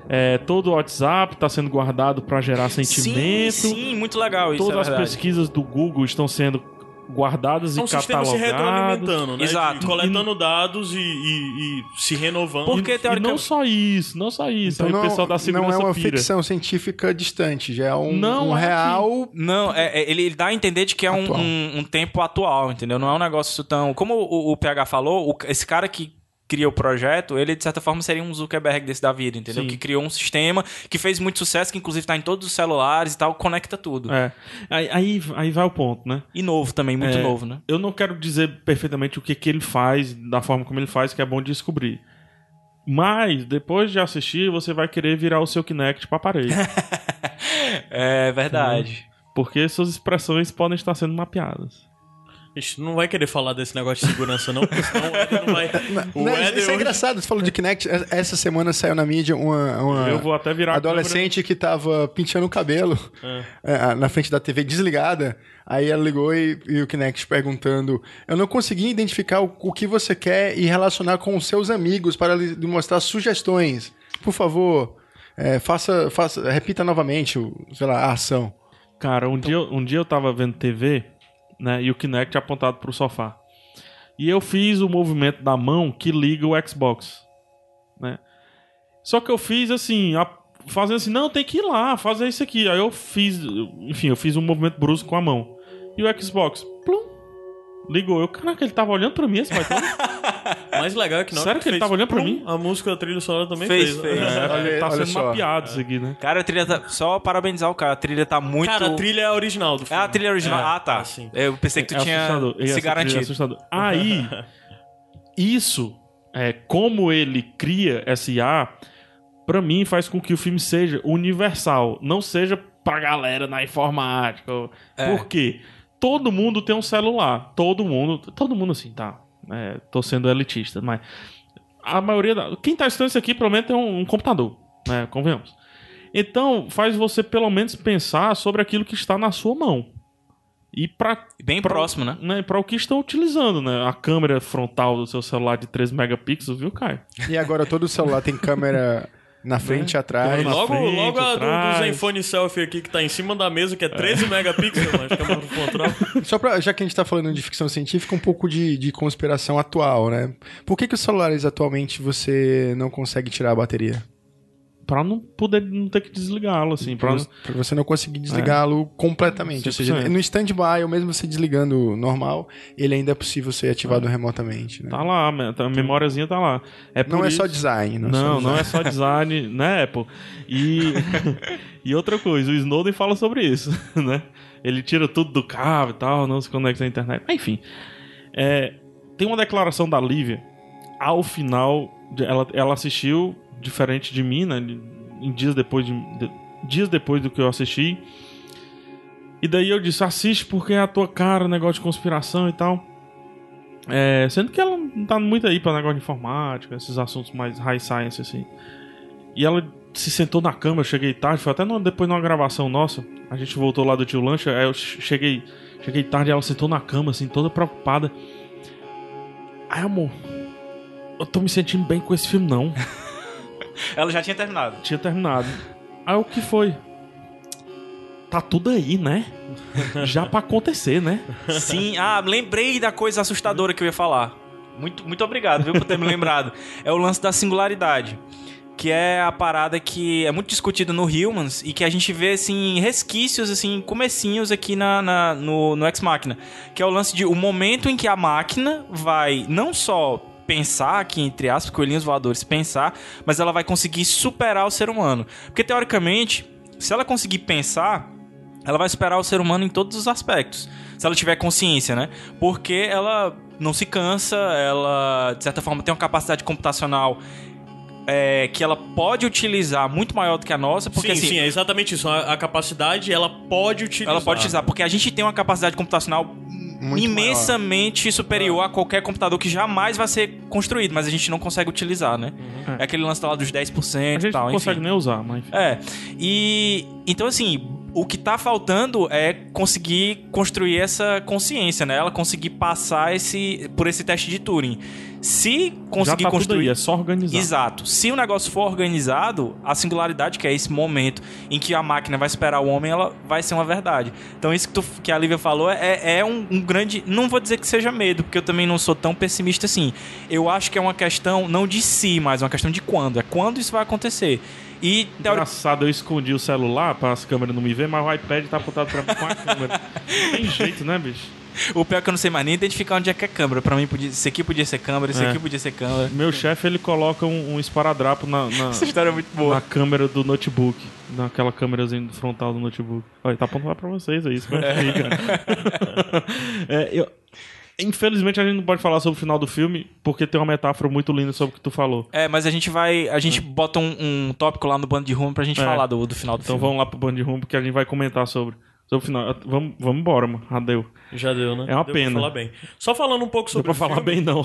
é, todo o WhatsApp tá sendo guardado pra gerar sentimento. Sim, sim, muito legal isso, Todas é as verdade. pesquas do Google estão sendo guardadas É e um sistema se catalogadas. retroalimentando, né? Exato. De- coletando dados e, e- e se renovando. Porque, E teoricamente- não só isso, não só isso. Então aí não, o pessoal da não segurança é uma pira. ficção científica distante, já é um, Não, um é real... Não, é, é, ele, ele dá a entender de que é um, um, um tempo atual, entendeu? Não é um negócio tão. Como o, o PH falou, o- esse cara que cria o projeto, ele de certa forma seria um Zuckerberg desse da vida, entendeu? Sim. Que criou um sistema que fez muito sucesso, que inclusive tá em todos os celulares e tal, conecta tudo. É. Aí, aí, aí vai o ponto, né? E novo também, muito É, novo, né? Eu não quero dizer perfeitamente o que, que ele faz, da forma como ele faz, que é bom de descobrir. Mas, depois de assistir, você vai querer virar o seu Kinect pra parede. *laughs* É verdade. porque suas expressões podem estar sendo mapeadas. Ixi, não vai querer falar desse negócio de segurança, não, porque senão o Éder não vai. *laughs* O Não, Éder isso é hoje- engraçado, você falou de Kinect. Essa semana saiu na mídia uma, uma Eu vou até virar adolescente que tava pintando o cabelo é, na frente da TV desligada. Aí ela ligou e, e o Kinect perguntando: Eu não consegui identificar o, o que você quer e relacionar com os seus amigos para lhe mostrar sugestões. Por favor, é, faça, faça, repita novamente o, sei lá, a ação. Cara, um, dia, um dia eu tava vendo TV, né? E o Kinect apontado pro sofá. E eu fiz o movimento da mão que liga o Xbox, né? Só que eu fiz assim, a- fazendo assim, não, tem que ir lá, fazer isso aqui. Aí eu fiz, enfim, eu fiz um movimento brusco com a mão. E o Xbox, plum, ligou. Eu, caraca, ele tava olhando pra mim esse baitão. *laughs* O *laughs* mais legal é que não. Sério que ele tava olhando pra mim? A música da trilha sonora também Fez, fez. fez. Olha- tá olha sendo só. mapeado isso aqui, né? Cara, a trilha tá. Só parabenizar o cara. A trilha tá muito. Cara, a trilha é a original do É filme. a trilha original. É, ah, tá. sim. Eu pensei que tu É tinha assustador. Se é garantido. assustador. Aí, *laughs* isso, é, como ele cria essa IA, pra mim faz com que o filme seja universal, não seja pra galera na informática. É. Por quê? Todo mundo tem um celular. Todo mundo. Todo mundo assim, tá. É, tô sendo elitista, mas. A maioria da. Quem tá estudando isso aqui, pelo menos, tem um, um computador, né? Convenhamos. Então, faz você pelo menos pensar sobre aquilo que está na sua mão. E pra Bem pra- próximo, né? né, para o que estão utilizando, né? A câmera frontal do seu celular de 3 megapixels, viu, Caio? E agora todo celular tem câmera na frente e atrás. Na Logo, frente, logo a do, do. Zenfone Selfie aqui que tá em cima da mesa, que é 13 megapixels, mas câmera frontal. *laughs* Só pra, já que a gente tá falando de ficção científica, um pouco de, de conspiração atual, né? Por que, que os celulares atualmente você não consegue tirar a bateria? Pra não poder não ter que desligá-lo, assim. Pra, Pra você não conseguir desligá-lo completamente. Ou seja, 100%. no stand-by, ou mesmo você desligando normal, ele ainda é possível ser ativado remotamente. Né? Tá lá, a memóriazinha tá lá. É Não é isso- só design. Não, Não, é só não design. é só design, *laughs* né, Apple? E, *laughs* e outra coisa, o Snowden fala sobre isso, *laughs* né? Ele tira tudo do cabo e tal, não se conecta à internet. Mas, Enfim, é, tem uma declaração da Lívia ao final, ela, ela assistiu, diferente de mim, né? Em dias depois, de, de- dias depois do que eu assisti. E daí eu disse, assiste porque é a tua cara, negócio de conspiração e tal. É, sendo que ela não tá muito aí pra negócio de informática, esses assuntos mais high science, assim. E ela se sentou na cama, eu cheguei tarde, foi até no- depois numa gravação nossa. A gente voltou lá do tio Lancha, aí eu che- cheguei, cheguei tarde, ela sentou na cama, assim, toda preocupada. Ai, amor, eu tô me sentindo bem com esse filme, não. *laughs* *laughs* Ela já tinha terminado. Tinha terminado. Aí o que foi? Tá tudo aí, né? Já pra acontecer, né? Sim, ah, lembrei da coisa assustadora que eu ia falar. Muito, muito obrigado, viu, por ter me lembrado. É o lance da singularidade. Que é a parada que é muito discutida no Humans e que a gente vê, assim, resquícios, assim, comecinhos aqui na, na- no, no Ex Machina. Que é o lance de o momento em que a máquina vai não só pensar, aqui entre aspas, coelhinhos voadores, pensar, mas ela vai conseguir superar o ser humano. Porque, teoricamente, se ela conseguir pensar, ela vai superar o ser humano em todos os aspectos. Se ela tiver consciência, né? Porque ela não se cansa, ela, de certa forma, tem uma capacidade computacional é, que ela pode utilizar muito maior do que a nossa, porque sim, assim. sim, é exatamente isso. A, a capacidade, ela pode utilizar. Ela pode utilizar, porque a gente tem uma capacidade computacional Muito imensamente superior a qualquer computador que jamais vai ser construído, mas a gente não consegue utilizar, né? É aquele lance lá dos 10% A e gente tal, não consegue enfim. nem usar, mas enfim. É. E então assim, o que tá faltando é conseguir construir essa consciência, né? Ela conseguir passar esse por esse teste de Turing. Se conseguir tá construir aí, é só organizar. Exato. Se o negócio for organizado, a singularidade, que é esse momento em que a máquina vai esperar o homem, ela vai ser uma verdade. Então, isso que, tu- que a Lívia falou é, é um, um grande. Não vou dizer que seja medo, porque eu também não sou tão pessimista assim. Eu acho que é uma questão não de si, mas uma questão de quando. É quando isso vai acontecer. E, teoricamente. Engraçado, eu escondi o celular para as câmeras não me ver, mas o iPad tá apontado pra mim com a câmera. Não *laughs* tem jeito, né, bicho? O pior é que eu não sei mais nem identificar onde é que é câmera. Pra mim, podia, isso aqui podia ser câmera, isso É. aqui podia ser câmera. Meu chefe, ele coloca um, um esparadrapo na, na, Essa história é muito boa. na câmera do notebook. Naquela câmerazinha frontal do notebook. Olha, tá apontando lá pra vocês, é isso que fica. *laughs* é, eu, infelizmente, a gente não pode falar sobre o final do filme, porque tem uma metáfora muito linda sobre o que tu falou. É, mas a gente vai. A gente bota um, um tópico lá no bando de rumo pra gente É. falar do, do final do Então filme. vamos lá pro Band Room, porque a gente vai comentar sobre, sobre o final. Vamos, vamos embora, mano. Adeu. Já deu, né? É uma Deu pena. Pra falar bem. Só falando um pouco sobre deu pra falar filme, bem, não.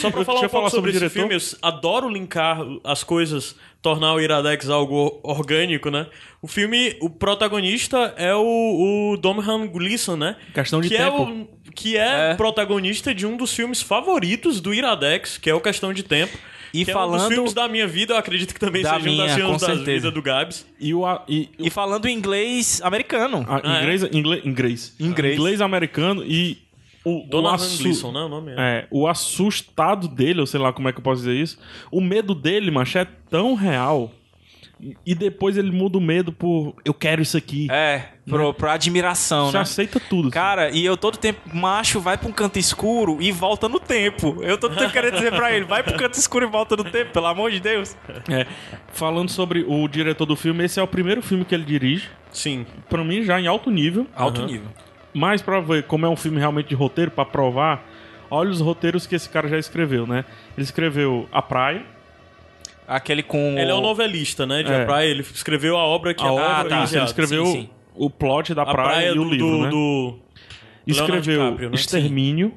Só pra falar um pouco sobre sobre esse filme, eu adoro linkar as coisas, tornar o Iradex algo orgânico, né? O filme, o protagonista é o, o Domhnall Gleeson, né? Questão de que tempo. É o, que é, É. protagonista de um dos filmes favoritos do Iradex, que é o Questão de Tempo. E que é um dos falando- filmes da minha vida, eu acredito que também Da seja um minha, dos filmes com da vida do Gabs. E o. a- E, E falando em inglês americano. a- Ah, é? inglês, inglês, inglês. Inglês. Inglês americano e. O, o, Donovan assu- Gleeson, né? O nome é. é, o assustado dele, ou sei lá como é que eu posso dizer isso. O medo dele, macho, é tão real. E- depois ele muda o medo por eu quero isso aqui. É, pro, pro admiração, Você né? aceita tudo. assim. Cara, e eu todo tempo, macho, vai pra um canto escuro e volta no tempo. Eu todo tempo querendo dizer pra ele, vai pro canto escuro e volta no tempo, pelo amor de Deus. É, falando sobre o diretor do filme, esse é o primeiro filme que ele dirige. Sim. Pra mim, já em alto nível. Alto nível. Mas pra ver como é um filme realmente de roteiro, pra provar, olha os roteiros que esse cara já escreveu, né? Ele escreveu A Praia, Aquele com. Ele é o um novelista, né? De É. A Praia. Ele escreveu a obra que a é obra, tá. isso, ele escreveu sim, sim. o plot da A praia, Praia e o do, livro, do, né? do- Escreveu DiCaprio, né? Extermínio,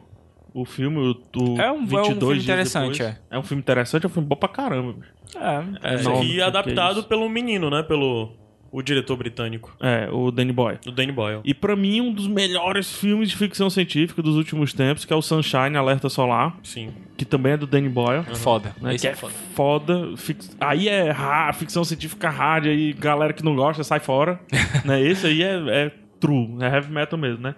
o filme, o, o É um- é um 22 filme dias interessante, depois. é. um filme interessante, é um filme bom pra caramba. bicho. É. É, Não, e adaptado é pelo menino, né? Pelo o diretor britânico, É, o Danny Boy. o Danny Boyle. E pra mim, um dos melhores filmes de ficção científica dos últimos tempos, que é o Sunshine, Alerta Solar, Sim. que também é do Danny Boyle. Foda. né, Esse que é é foda. foda. Fix- Aí é ra- ficção científica hard, aí galera que não gosta sai fora. *laughs* né? Esse aí é, é true, é heavy metal mesmo, né?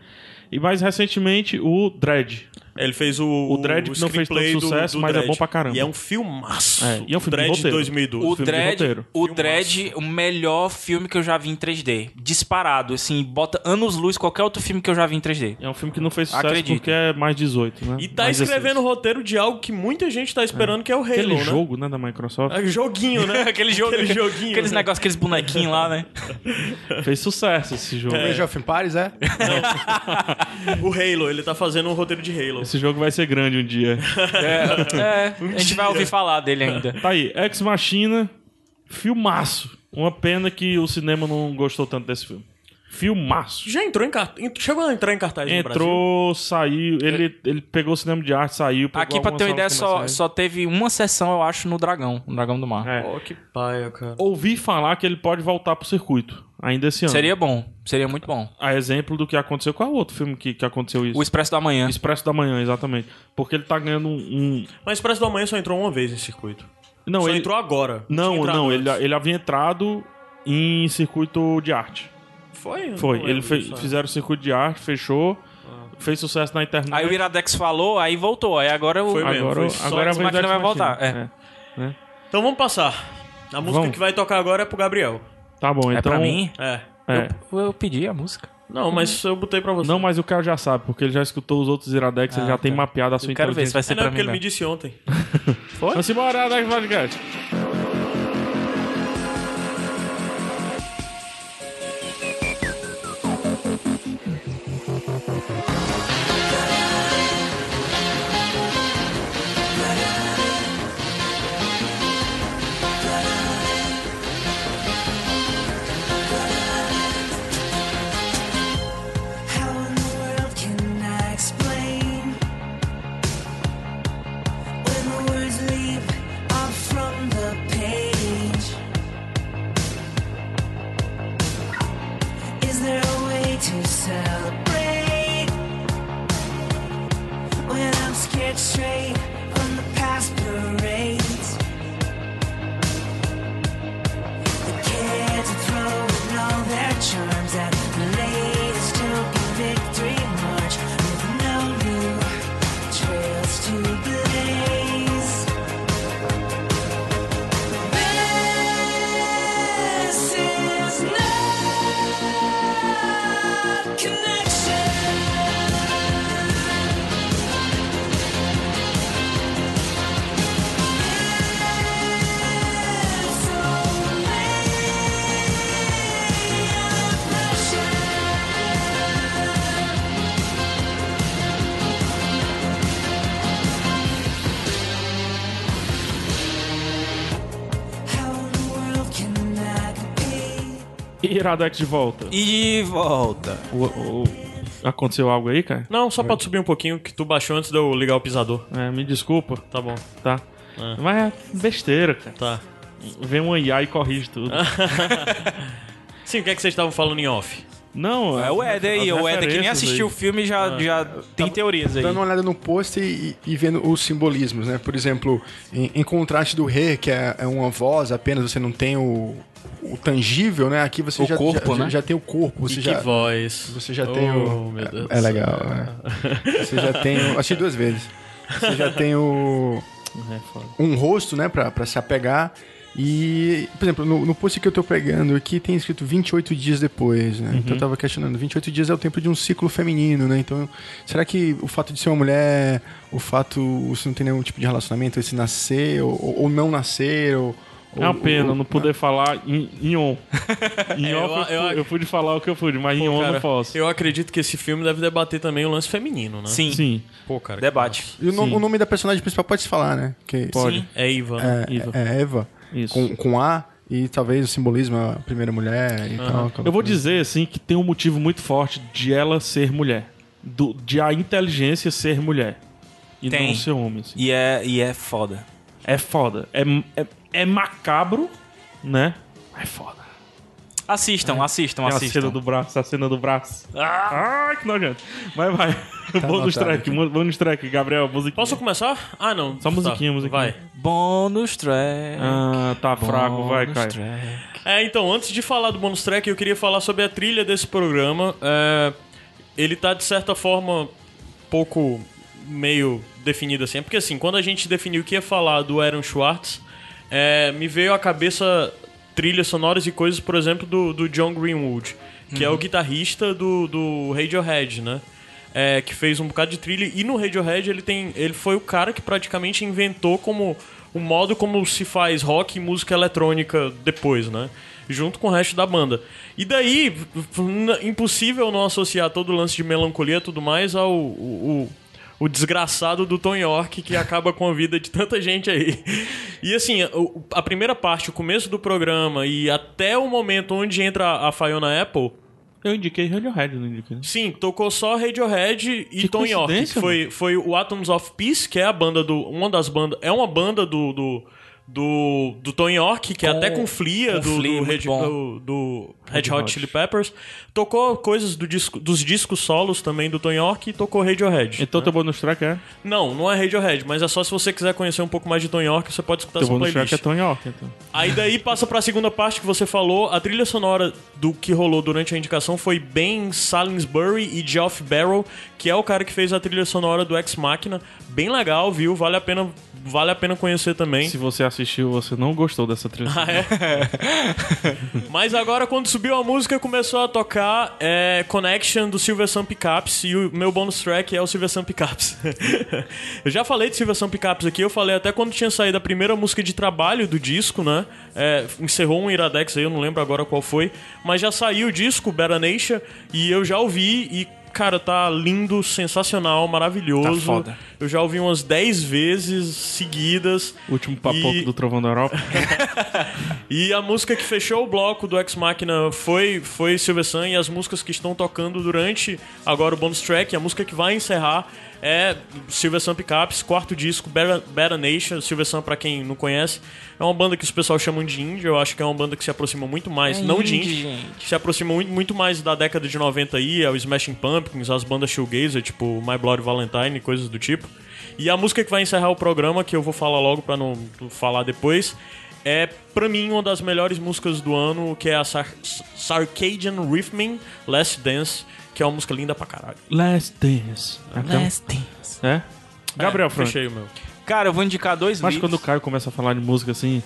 E mais recentemente o Dread. Ele fez o. O Dredd que não fez tanto do- sucesso, do mas é Dredd. bom pra caramba. E é um filmaço. É, e é um filme de Dredd roteiro. 2012. O filme de Dredd, roteiro. o. Dredd, o melhor filme que eu já vi em 3D. Disparado, assim, bota anos luz qualquer outro filme que eu já vi em 3D. É um filme que não fez sucesso Acredito. porque é mais 18, né? E tá Mais escrevendo o 16. roteiro de algo que muita gente tá esperando, que é o Halo, Aquele né? jogo, né, da Microsoft. É, joguinho, né? *laughs* aquele jogo, Aquele joguinho. aqueles né? negócios, aqueles bonequinhos lá, né? *laughs* Fez sucesso esse jogo. Age of Empires, é? *laughs* O Halo, ele tá fazendo um roteiro de Halo. Esse jogo vai ser grande um dia. É, *laughs* a gente vai ouvir falar dele ainda. Tá aí, Ex Machina, filmaço. Uma pena que o cinema não gostou tanto desse filme. Filmaço. Já entrou em cartaz. Chegou a entrar em cartaz no Brasil? Entrou, saiu. Ele, ele pegou o cinema de arte, saiu. pegou Aqui, pra ter uma ideia, só, só teve uma sessão, eu acho, no Dragão. No Dragão do Mar. É. Pô, que paia, cara. Ouvi falar que ele pode voltar pro circuito, ainda esse ano. Seria bom. Seria muito bom. A exemplo do que aconteceu. Qual é o outro filme que, que aconteceu isso? O Expresso da Manhã. Expresso da Manhã, exatamente. Porque ele tá ganhando um. um- Mas Expresso da Manhã só entrou uma vez em circuito. Não, só ele. entrou agora. Não, não, ele, antes. ele havia entrado em circuito de arte. Foi? Eu Foi. Ele é. fizeram circuito de arte, fechou, fez sucesso na internet. Aí o Iradex falou, aí voltou. Aí agora o. Foi mesmo. agora foi agora é a da vai Ex Machina. voltar, é. Então vamos passar. A música Vamos. que vai tocar agora é pro Gabriel. Tá bom, É então. pra mim? É. É. Eu, eu pedi a música. Não, mas eu botei pra você. Não, mas o cara já sabe, porque ele já escutou os outros Iradex, ele Ah, já tem tá. mapeado a sua Eu quero ver se vai inteligência. É, ser não, é pra porque mim. ele me disse ontem. *laughs* Vamos embora, Iradex Podcast. Iradex de volta. E volta. O- o- aconteceu algo aí, cara? Não, só pode subir um pouquinho que tu baixou antes de eu ligar o pisador. É, me desculpa, Tá bom. tá? Mas é besteira, cara. Tá. Vem um IA e corrige tudo. *laughs* Sim, o que é que vocês estavam falando em off? Não, É o Eder aí. O Eder que nem assistiu o filme já, já tem teorias aí. Dando uma olhada no pôster e, e vendo os simbolismos, né? Por exemplo, em, em contraste do Rei, que é, é uma voz apenas, você não tem o, o tangível, né? Aqui você O já, corpo, já, né? já tem o corpo, você e já, que voz. você já tem o. Oh, meu Deus é, é legal, é. Você já tem o. Assisti duas vezes. Você já tem o. *laughs* É, foda. um rosto, né, pra, pra se apegar. E, por exemplo, no, no post que eu tô pegando aqui tem escrito 28 dias depois, né? Então eu tava questionando, 28 dias é o tempo de um ciclo feminino, né? Então, será que o fato de ser uma mulher, o fato você não tem nenhum tipo de relacionamento, esse nascer ou, ou não nascer, ou... É uma pena não poder falar em, em on. *laughs* Em É, off eu- eu, eu- eu pude falar o que eu pude, mas em on Cara, não posso. Eu acredito que esse filme deve debater também o lance feminino, né? Sim, Sim, Pô, cara. debate. E o, no- Sim. o nome da personagem principal pode se falar, né? Que pode. É Iva. né? É, Eva. é Eva, Isso. com, com A, e talvez o simbolismo a primeira mulher e tal. Eu vou dizer, assim, que tem um motivo muito forte de ela ser mulher. Do, de a inteligência ser mulher. E Tem. não ser homem. assim. E é, e é foda. É foda. É, é, é macabro, né? É foda. Assistam, assistam, Tem a assistam. cena do braço, a cena do braço. Ah, que nojento. Mas vai. bônus anotado track, bônus track, Gabriel, musiquinha. Posso começar? Ah, não. Só musiquinha, Tá, musiquinha. Vai. Bônus track. Ah, tá fraco, vai, Bônus Caio. track. É, então, antes de falar do bonus track, eu queria falar sobre a trilha desse programa. É, ele tá, de certa forma, pouco meio definido assim. É porque, assim, quando a gente definiu que ia falar do Aaron Schwartz, é, me veio à cabeça trilhas sonoras e coisas, por exemplo, do, do John Greenwood, que é o guitarrista do, do Radiohead, né? É, que fez um bocado de trilha. E no Radiohead ele tem. Ele foi o cara que praticamente inventou como o modo como se faz rock e música eletrônica depois, né? Junto com o resto da banda. E daí, impossível não associar todo o lance de melancolia e tudo mais ao o, o- desgraçado do Tom York que acaba com a vida de tanta gente aí. E assim, a primeira parte, o começo do programa e até o momento onde entra a Fiona Apple, Eu indiquei Radiohead, não indiquei. né? Sim, tocou só Radiohead e Que Tom York. foi, foi o Atoms of Peace, que é a banda do. Uma das bandas. É uma banda do. do do, do Tom York, que é Com- até com Flia, com do, Flea, do, Red, do, do Red, Red Hot Hot. Chili Peppers. Tocou coisas do disco, dos discos solos também do Tom York e tocou Radiohead. Então teu bônus track é? Não, não é Radiohead, mas é só se você quiser conhecer um pouco mais de Tom York, você pode escutar Teu essa track playlist. é Tony York, então. Aí daí *laughs* passa pra segunda parte que você falou. A trilha sonora do que rolou durante a indicação foi Ben Salisbury e Geoff Barrow, que é o cara que fez a trilha sonora do Ex Machina. Bem legal, viu? Vale a pena, vale a pena conhecer também. Se você assistiu, você não gostou dessa trilha. Ah, é? *laughs* Mas agora, quando subiu a música, começou a tocar é, Connection do Silver Sun Pickups e o meu bonus track é o Silver Sun Pickups. *laughs* eu já falei de Silver Sun Pickups aqui, eu falei até quando tinha saído a primeira música de trabalho do disco, né? É, encerrou um Iradex aí, eu não lembro agora qual foi, mas já saiu o disco, Better Nation, e eu já ouvi e. Cara, tá lindo, sensacional, maravilhoso. Tá foda. Eu já ouvi umas 10 vezes seguidas. Último papoco E- do Trovão da Europa. *laughs* e a música que fechou o bloco do Ex Machina foi, foi Silver Sun e as músicas que estão tocando durante agora o bonus track, a música que vai encerrar é Silver Sun Pickups, quarto disco, Better, Better Nation. Silver Sun, pra quem não conhece, é uma banda que os pessoal chamam de indie. Eu acho que é uma banda que se aproxima muito mais, É não de indie, indie, gente. se aproxima muito, mais da década de 90 aí, é o Smashing Pumpkins, as bandas shoegazer, tipo My Bloody Valentine e coisas do tipo. E a música que vai encerrar o programa, que eu vou falar logo pra não falar depois, é pra mim uma das melhores músicas do ano, que é a Sar Sarcadian Rhythm Last Dance, que é uma música linda pra caralho. Last Dance. Então, Last Dance. É? Gabriel é, Franco. Fechei o meu. Cara, eu vou indicar dois Mas quando o. Caio começa a falar de música assim,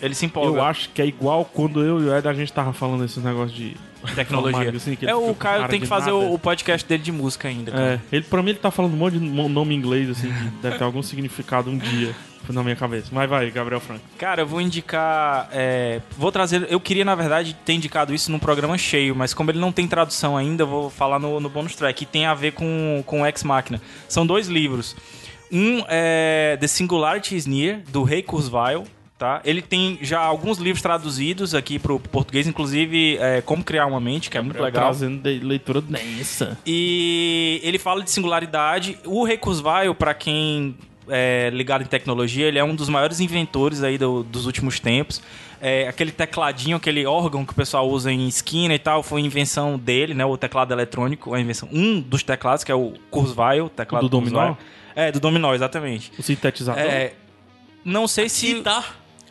Ele se empolga. eu acho que é igual quando eu e o Ed a gente tava falando esses negócios de Tecnologia. assim, é, o Caio cara tem que fazer nada. o, podcast dele de música ainda, cara. É, ele, pra mim ele tá falando um monte de nome em inglês, assim, que deve ter algum significado um dia na minha cabeça. Mas vai, Gabriel Franco. Cara, eu vou indicar. é, vou trazer. Eu queria, na verdade, ter indicado isso num programa cheio, mas como ele não tem tradução ainda, eu vou falar no, no bonus track. E tem a ver com, com Ex Machina. São dois livros. Um é The Singularity is Near, do Ray Kurzweil. Tá? Ele tem já alguns livros traduzidos aqui pro português, inclusive é, Como Criar uma Mente, que é muito legal. Trazendo leitura densa. E ele fala de singularidade. O Ray Kurzweil, para quem é ligado em tecnologia, ele é um dos maiores inventores aí do- dos últimos tempos. É, aquele tecladinho, aquele órgão que o pessoal usa em esquina e tal, foi invenção dele, né? O teclado eletrônico, a invenção. Um dos teclados, que é o Kurzweil, teclado Do dominó? É, do dominó, exatamente. O sintetizador. É, não sei se.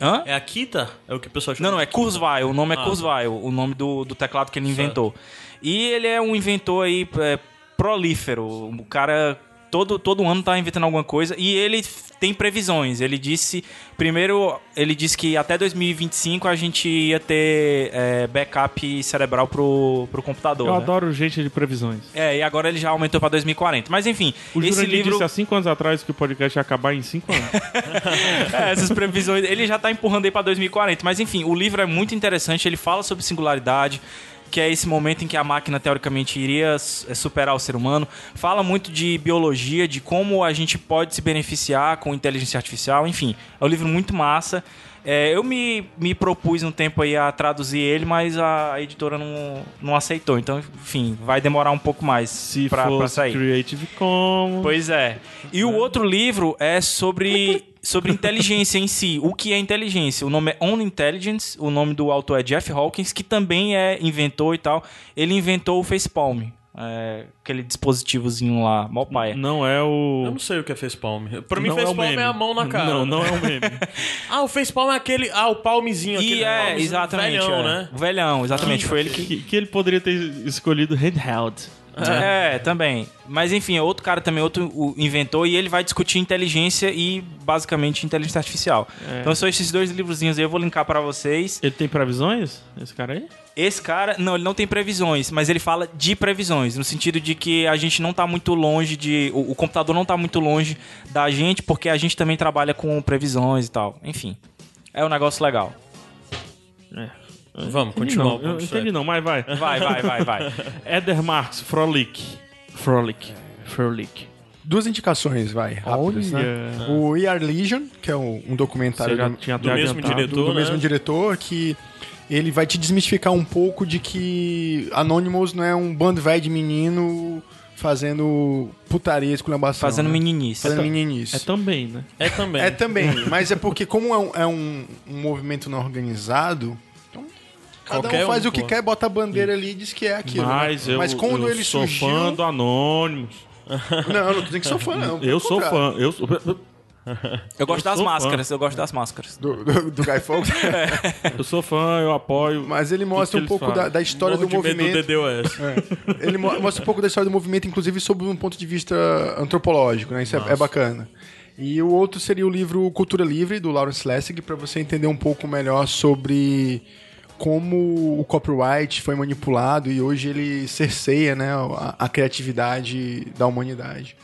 Hã? É a Kita? É o que o pessoal chama Não, não, é. Kurzweil. O nome é Ah, Kurzweil, o nome do, do teclado que ele inventou. E ele é um inventor aí é, prolífero. O cara todo, todo ano tá inventando alguma coisa. E ele tem previsões. Ele disse. Primeiro, ele disse que até 2025 a gente ia ter é, backup cerebral pro, pro computador. Eu né? adoro gente de previsões. É, e agora ele já aumentou pra 2040. Mas enfim, O esse Jurandir livro. disse há cinco anos atrás que o podcast ia acabar em cinco anos. *laughs* É, essas previsões. Ele já tá empurrando aí pra 2040. Mas enfim, o livro é muito interessante. Ele fala sobre singularidade, que é esse momento em que a máquina teoricamente iria s- superar o ser humano. Fala muito de biologia, de como a gente pode se beneficiar com inteligência artificial. Enfim, é um livro muito massa. É, eu me, me propus um tempo aí a traduzir ele, mas a editora não, não aceitou. Então, enfim, vai demorar um pouco mais Se pra, pra sair. Creative Commons. Pois é. E o outro livro é sobre, sobre inteligência em si. O que é inteligência? O nome é On Intelligence, o nome do autor é Jeff Hawkins, que também é inventor e tal. Ele inventou o Facepalm. É, aquele dispositivozinho lá, mó paia. Não é o. Eu não sei o que é facepalm. Pra mim, não facepalm o é, meme. a mão na cara. Não, não é um meme. *laughs* Ah, o facepalm é aquele... Ah, o palmezinho. aquele E é, palmezinho exatamente. Velhão, é. né? O velhão, exatamente. Foi ele que. que, que ele poderia ter escolhido handheld. É, também. Mas enfim, é outro cara também, outro inventor, e ele vai discutir inteligência e basicamente inteligência artificial. Então são esses dois livrozinhos aí, eu vou linkar pra vocês. Ele tem previsões? Esse cara aí? Esse cara, não, ele não tem previsões, mas ele fala de previsões, no sentido de que a gente não tá muito longe de. O, o computador não tá muito longe da gente, porque a gente também trabalha com previsões e tal. Enfim. É um negócio legal. Vamos, Entendi continuar. não, eu entendi não, mas vai. Vai, vai, vai, vai. *laughs* Éder Marx, Frolic. Frolic. Frolic. Duas indicações, vai, rápidas, né? O We Are Legion, que é um, um documentário do, tinha do mesmo diretor. do né? mesmo diretor, que ele vai te desmistificar um pouco de que Anonymous não é um bando velho de menino fazendo putaria, esculhambação. Fazendo né? meninice. Fazendo meninice. É também, né? É também. É também, mas é porque como é um, é um- um movimento não organizado, cada Qualquer um faz um, o que pô. quer, bota a bandeira ali e diz que é aquilo. né? Mas eu, mas quando eu ele sou surgiu, fã do Anônimos. *laughs* não, eu não tô dizendo que sou fã não. Eu sou contrário. fã. Eu sou... Eu gosto Eu das sou fã. máscaras, eu gosto das máscaras. do, do, do Guy Fawkes, *laughs* Eu sou fã, eu apoio. mas ele mostra que um pouco da, da história Morro do de medo movimento. do DDoS. É. Ele mo- mostra um pouco da história do movimento, inclusive sob um ponto de vista antropológico, né? Isso é, é bacana. E o outro seria o livro Cultura Livre, do Lawrence Lessig, para você entender um pouco melhor sobre como o copyright foi manipulado e hoje ele cerceia né, a, a criatividade da humanidade.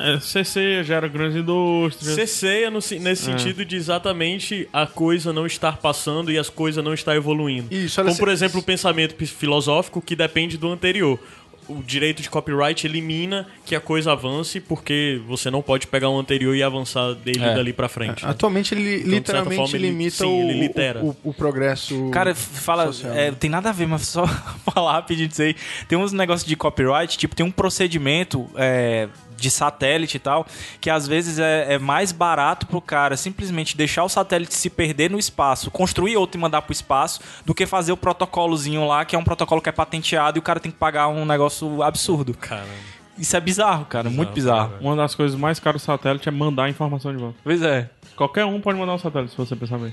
É, CC gera grandes indústrias. Ceceia no, nesse sentido de exatamente a coisa não estar passando e as coisas não estar evoluindo. Isso, Como, por exemplo, o pensamento filosófico que depende do anterior. O direito de copyright elimina que a coisa avance porque você não pode pegar um anterior e avançar dele É. dali pra frente. né? Atualmente ele certa literalmente forma, ele- limita sim, o, ele litera. o, o- o progresso. Cara, fala, é, né? tem nada a ver, mas só *laughs* falar rapidinho disso aí. Tem uns negócios de copyright, tipo, tem um procedimento é, de satélite e tal, que às vezes é, é mais barato pro cara simplesmente deixar o satélite se perder no espaço, construir outro e mandar pro espaço, do que fazer o protocolozinho lá, que é um protocolo que é patenteado e o cara tem que pagar um negócio absurdo. Caramba. Isso é bizarro, cara, muito bizarro. Uma das coisas mais caras do satélite é mandar a informação de volta. Pois é. Qualquer um pode mandar um satélite, se você pensar bem.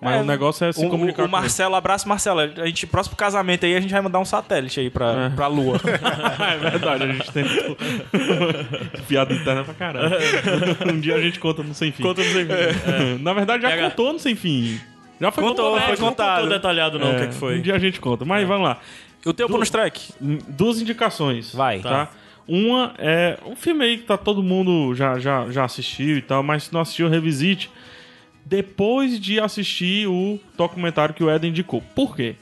Mas É, o negócio é se o, comunicar o, com. Marcelo, abraço Marcelo. A gente, próximo casamento aí, a gente vai mandar um satélite aí pra, É. pra Lua. *laughs* é verdade, a gente tem *laughs* piada interna pra caralho. um dia a gente conta no Sem Fim. Conta no Sem Fim. É. Na verdade, já Pega- contou no Sem Fim. Já foi Contou, contado. foi Não contado. contou detalhado não o que, é É, que foi. Um dia a gente conta. Mas vamos lá. o teu bonus track? Hum, Duas indicações. Vai. Tá? Uma é um filme aí que tá todo mundo já, já, já assistiu e tal, mas se não assistiu, revisite. Depois de assistir o documentário que o Eden indicou. Por quê?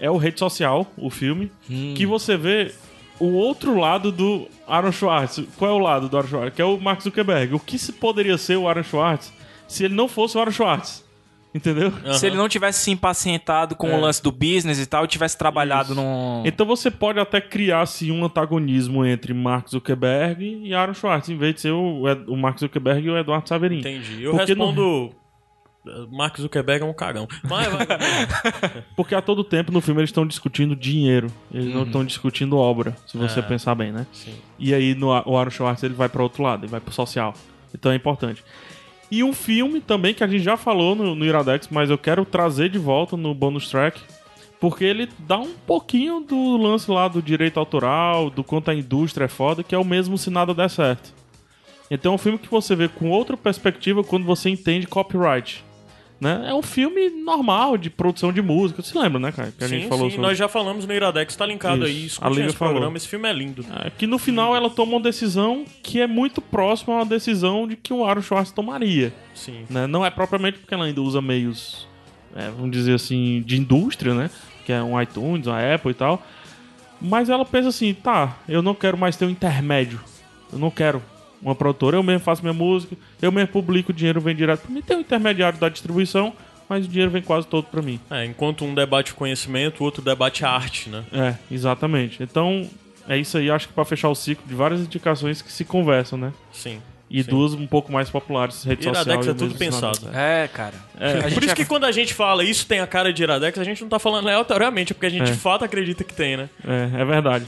É o Rede Social, o filme, que você vê o outro lado do Aaron Schwartz. Qual é o lado do Aaron Schwartz? Que é o Mark Zuckerberg. O que se poderia ser o Aaron Schwartz se ele não fosse o Aaron Schwartz? Entendeu? Se ele não tivesse se impacientado com o lance do business e tal, e tivesse trabalhado Isso. num. Então você pode até criar assim, um antagonismo entre Mark Zuckerberg e Aaron Schwartz, em vez de ser o, Ed- o Mark Zuckerberg e o Eduardo Saverin. Entendi. Eu Porque respondo... Mark Zuckerberg é um cagão. Mas vai. *laughs* Porque a todo tempo no filme eles estão discutindo dinheiro, eles não estão discutindo obra, se você É. pensar bem, né? Sim. E aí no, o Aaron Schwartz ele vai para outro lado, ele vai pro social. Então é importante. E um filme também que a gente já falou no, no Iradex, mas eu quero trazer de volta no bonus track, porque ele dá um pouquinho do lance lá do direito autoral, do quanto a indústria é foda, que é o mesmo se nada der certo. Então é um filme que você vê com outra perspectiva quando você entende copyright. Né? É um filme normal de produção de música. Você lembra, né, cara? Que a sim, gente falou sim, sobre. nós já falamos no Iradex, tá linkado Isso, aí. a Escute Lívia esse falou. programa, esse filme é lindo. É que no final ela toma uma decisão que é muito próxima a uma decisão de que o Aaron Schwartz tomaria. Sim. né? Não é propriamente porque ela ainda usa meios, é, vamos dizer assim, de indústria, né? Que é um iTunes, uma Apple e tal. Mas ela pensa assim, tá, eu não quero mais ter um intermédio. Eu não quero uma produtora, eu mesmo faço minha música, eu mesmo publico, o dinheiro vem direto pra mim. Tem um intermediário da distribuição, mas o dinheiro vem quase todo pra mim. É, enquanto um debate o conhecimento, o outro debate a arte, né? É, exatamente. Então, é isso aí, acho que pra fechar o ciclo de várias indicações que se conversam, né? Sim. E Sim. duas um pouco mais populares, rede social. Iradex é o tudo pensado. É, cara. É, A gente Por isso é- que quando a gente fala isso tem a cara de Iradex, a gente não tá falando aleatoriamente, é porque a gente É. de fato acredita que tem, né? É, é verdade.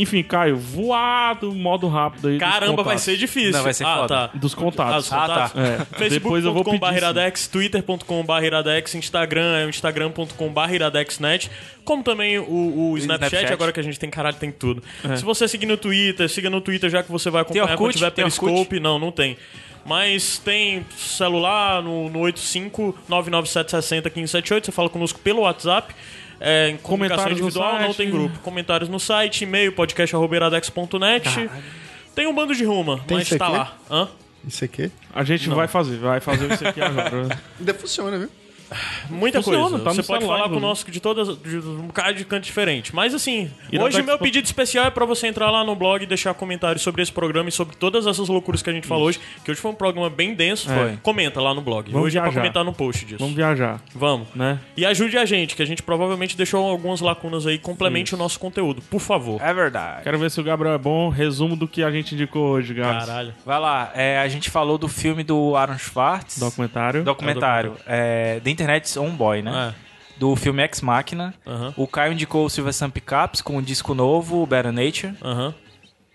Enfim, Caio, voado, modo rápido aí. dos Caramba, vai contatos. ser difícil. Não, vai ser ah, foda. tá. Dos Ah, contatos. os contatos? É, *laughs* depois eu vou Facebook.com.br pedir, sim. iradex, twitter.com.br iradex, Instagram é o instagram.com.br iradexnet, como também o, o Snapchat, Snapchat. agora que a gente tem caralho, tem tudo. Se você seguir no Twitter, siga no Twitter já que você vai acompanhar Orkut? quando tiver? Periscope. Não, não tem. Mas tem celular no, no 85-99760-1578, você fala conosco pelo WhatsApp. É, em comunicação individual, não tem grupo. Comentários no site, e-mail, podcast.iradex.net. Tem um bando de ruma, Tem mas tá lá. Hã? Isso aqui A gente vai fazer, vai fazer isso aqui agora. *laughs* ainda funciona, viu? Muita Funciona, coisa. tá Você pode celular, falar inclusive. conosco de todas, de um bocado de canto diferente. Mas assim, Iradex hoje meu pedido especial é pra você entrar lá no blog e deixar comentários sobre esse programa e sobre todas essas loucuras que a gente falou hoje. Que hoje foi um programa bem denso. Foi. Comenta lá no blog. Vamos hoje é pra viajar. comentar no post disso. Vamos viajar, Vamos. né? E ajude a gente, que a gente provavelmente deixou algumas lacunas aí. Complemente o nosso conteúdo, por favor. É verdade. Quero ver se o Gabriel é bom. Resumo do que a gente indicou hoje, Gabs. Caralho. Vai lá, é, a gente falou do filme do Aaron Schwartz. Documentário. Documentário. É, The Internet's Own Boy, né? É. Do filme Ex Machina. O Caio indicou o Silver Sun Pickups com um disco novo, Better Nature.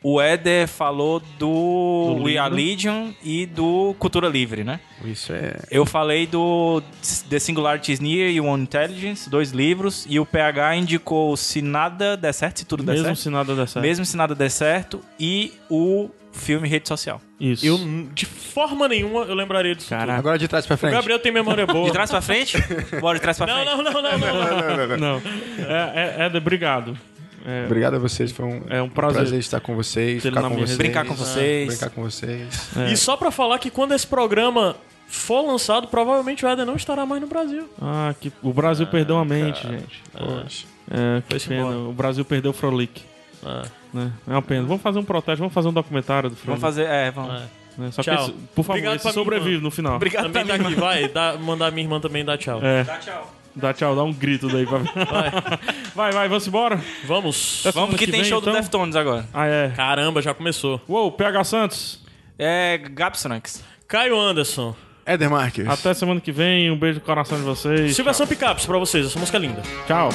O Éder falou do, Do We Are Legion. E do Cultura Livre, né? Isso é. Eu falei do The Singularity is Near e One Intelligence, dois livros. E o PH indicou Se Nada Der Certo, Se Tudo Der Mesmo Certo. se nada der certo. Mesmo Se Nada Der Certo. E o filme Rede Social. Isso. Eu, de forma nenhuma, eu lembraria disso. Caraca. Agora de trás pra O frente. Gabriel tem memória boa. De trás pra frente? Bora de trás pra Não, frente. não, não, não, não, não. Não. *laughs* É, é, Éder, obrigado. É, Obrigado a vocês, foi um, É um prazer. estar com vocês, ficar com vocês, Brincar com vocês. brincar com vocês. E só pra falar que quando esse programa for lançado, provavelmente o Éder não estará mais no Brasil. Ah, que... o Brasil perdeu a mente, gente. Poxa. É, que Foi-se pena. embora. O Brasil perdeu o Frolic. Ah, Né? É uma pena. Vamos fazer um protesto, vamos fazer um documentário do Frolic. Vamos fazer. É, vamos. ah. né? Só Tchau. que, esse, por favor, Obrigado esse sobrevive no final. Obrigado Também tá aqui, vai. Dá, mandar minha irmã também dar tchau. É, Dá tchau. Dá tchau, dá um grito daí. Pra... Vai. *laughs* vai, vai, vamos embora? Vamos. Até Vamos semana que tem vem, show do então? Deftones agora. Ah, é. Caramba, já começou. Uou, PH Santos. É Gapsonix. Caio Anderson. Éder Marques. Até semana que vem. Um beijo no coração de vocês. Silvação Picapes pra vocês, essa música é linda. Tchau.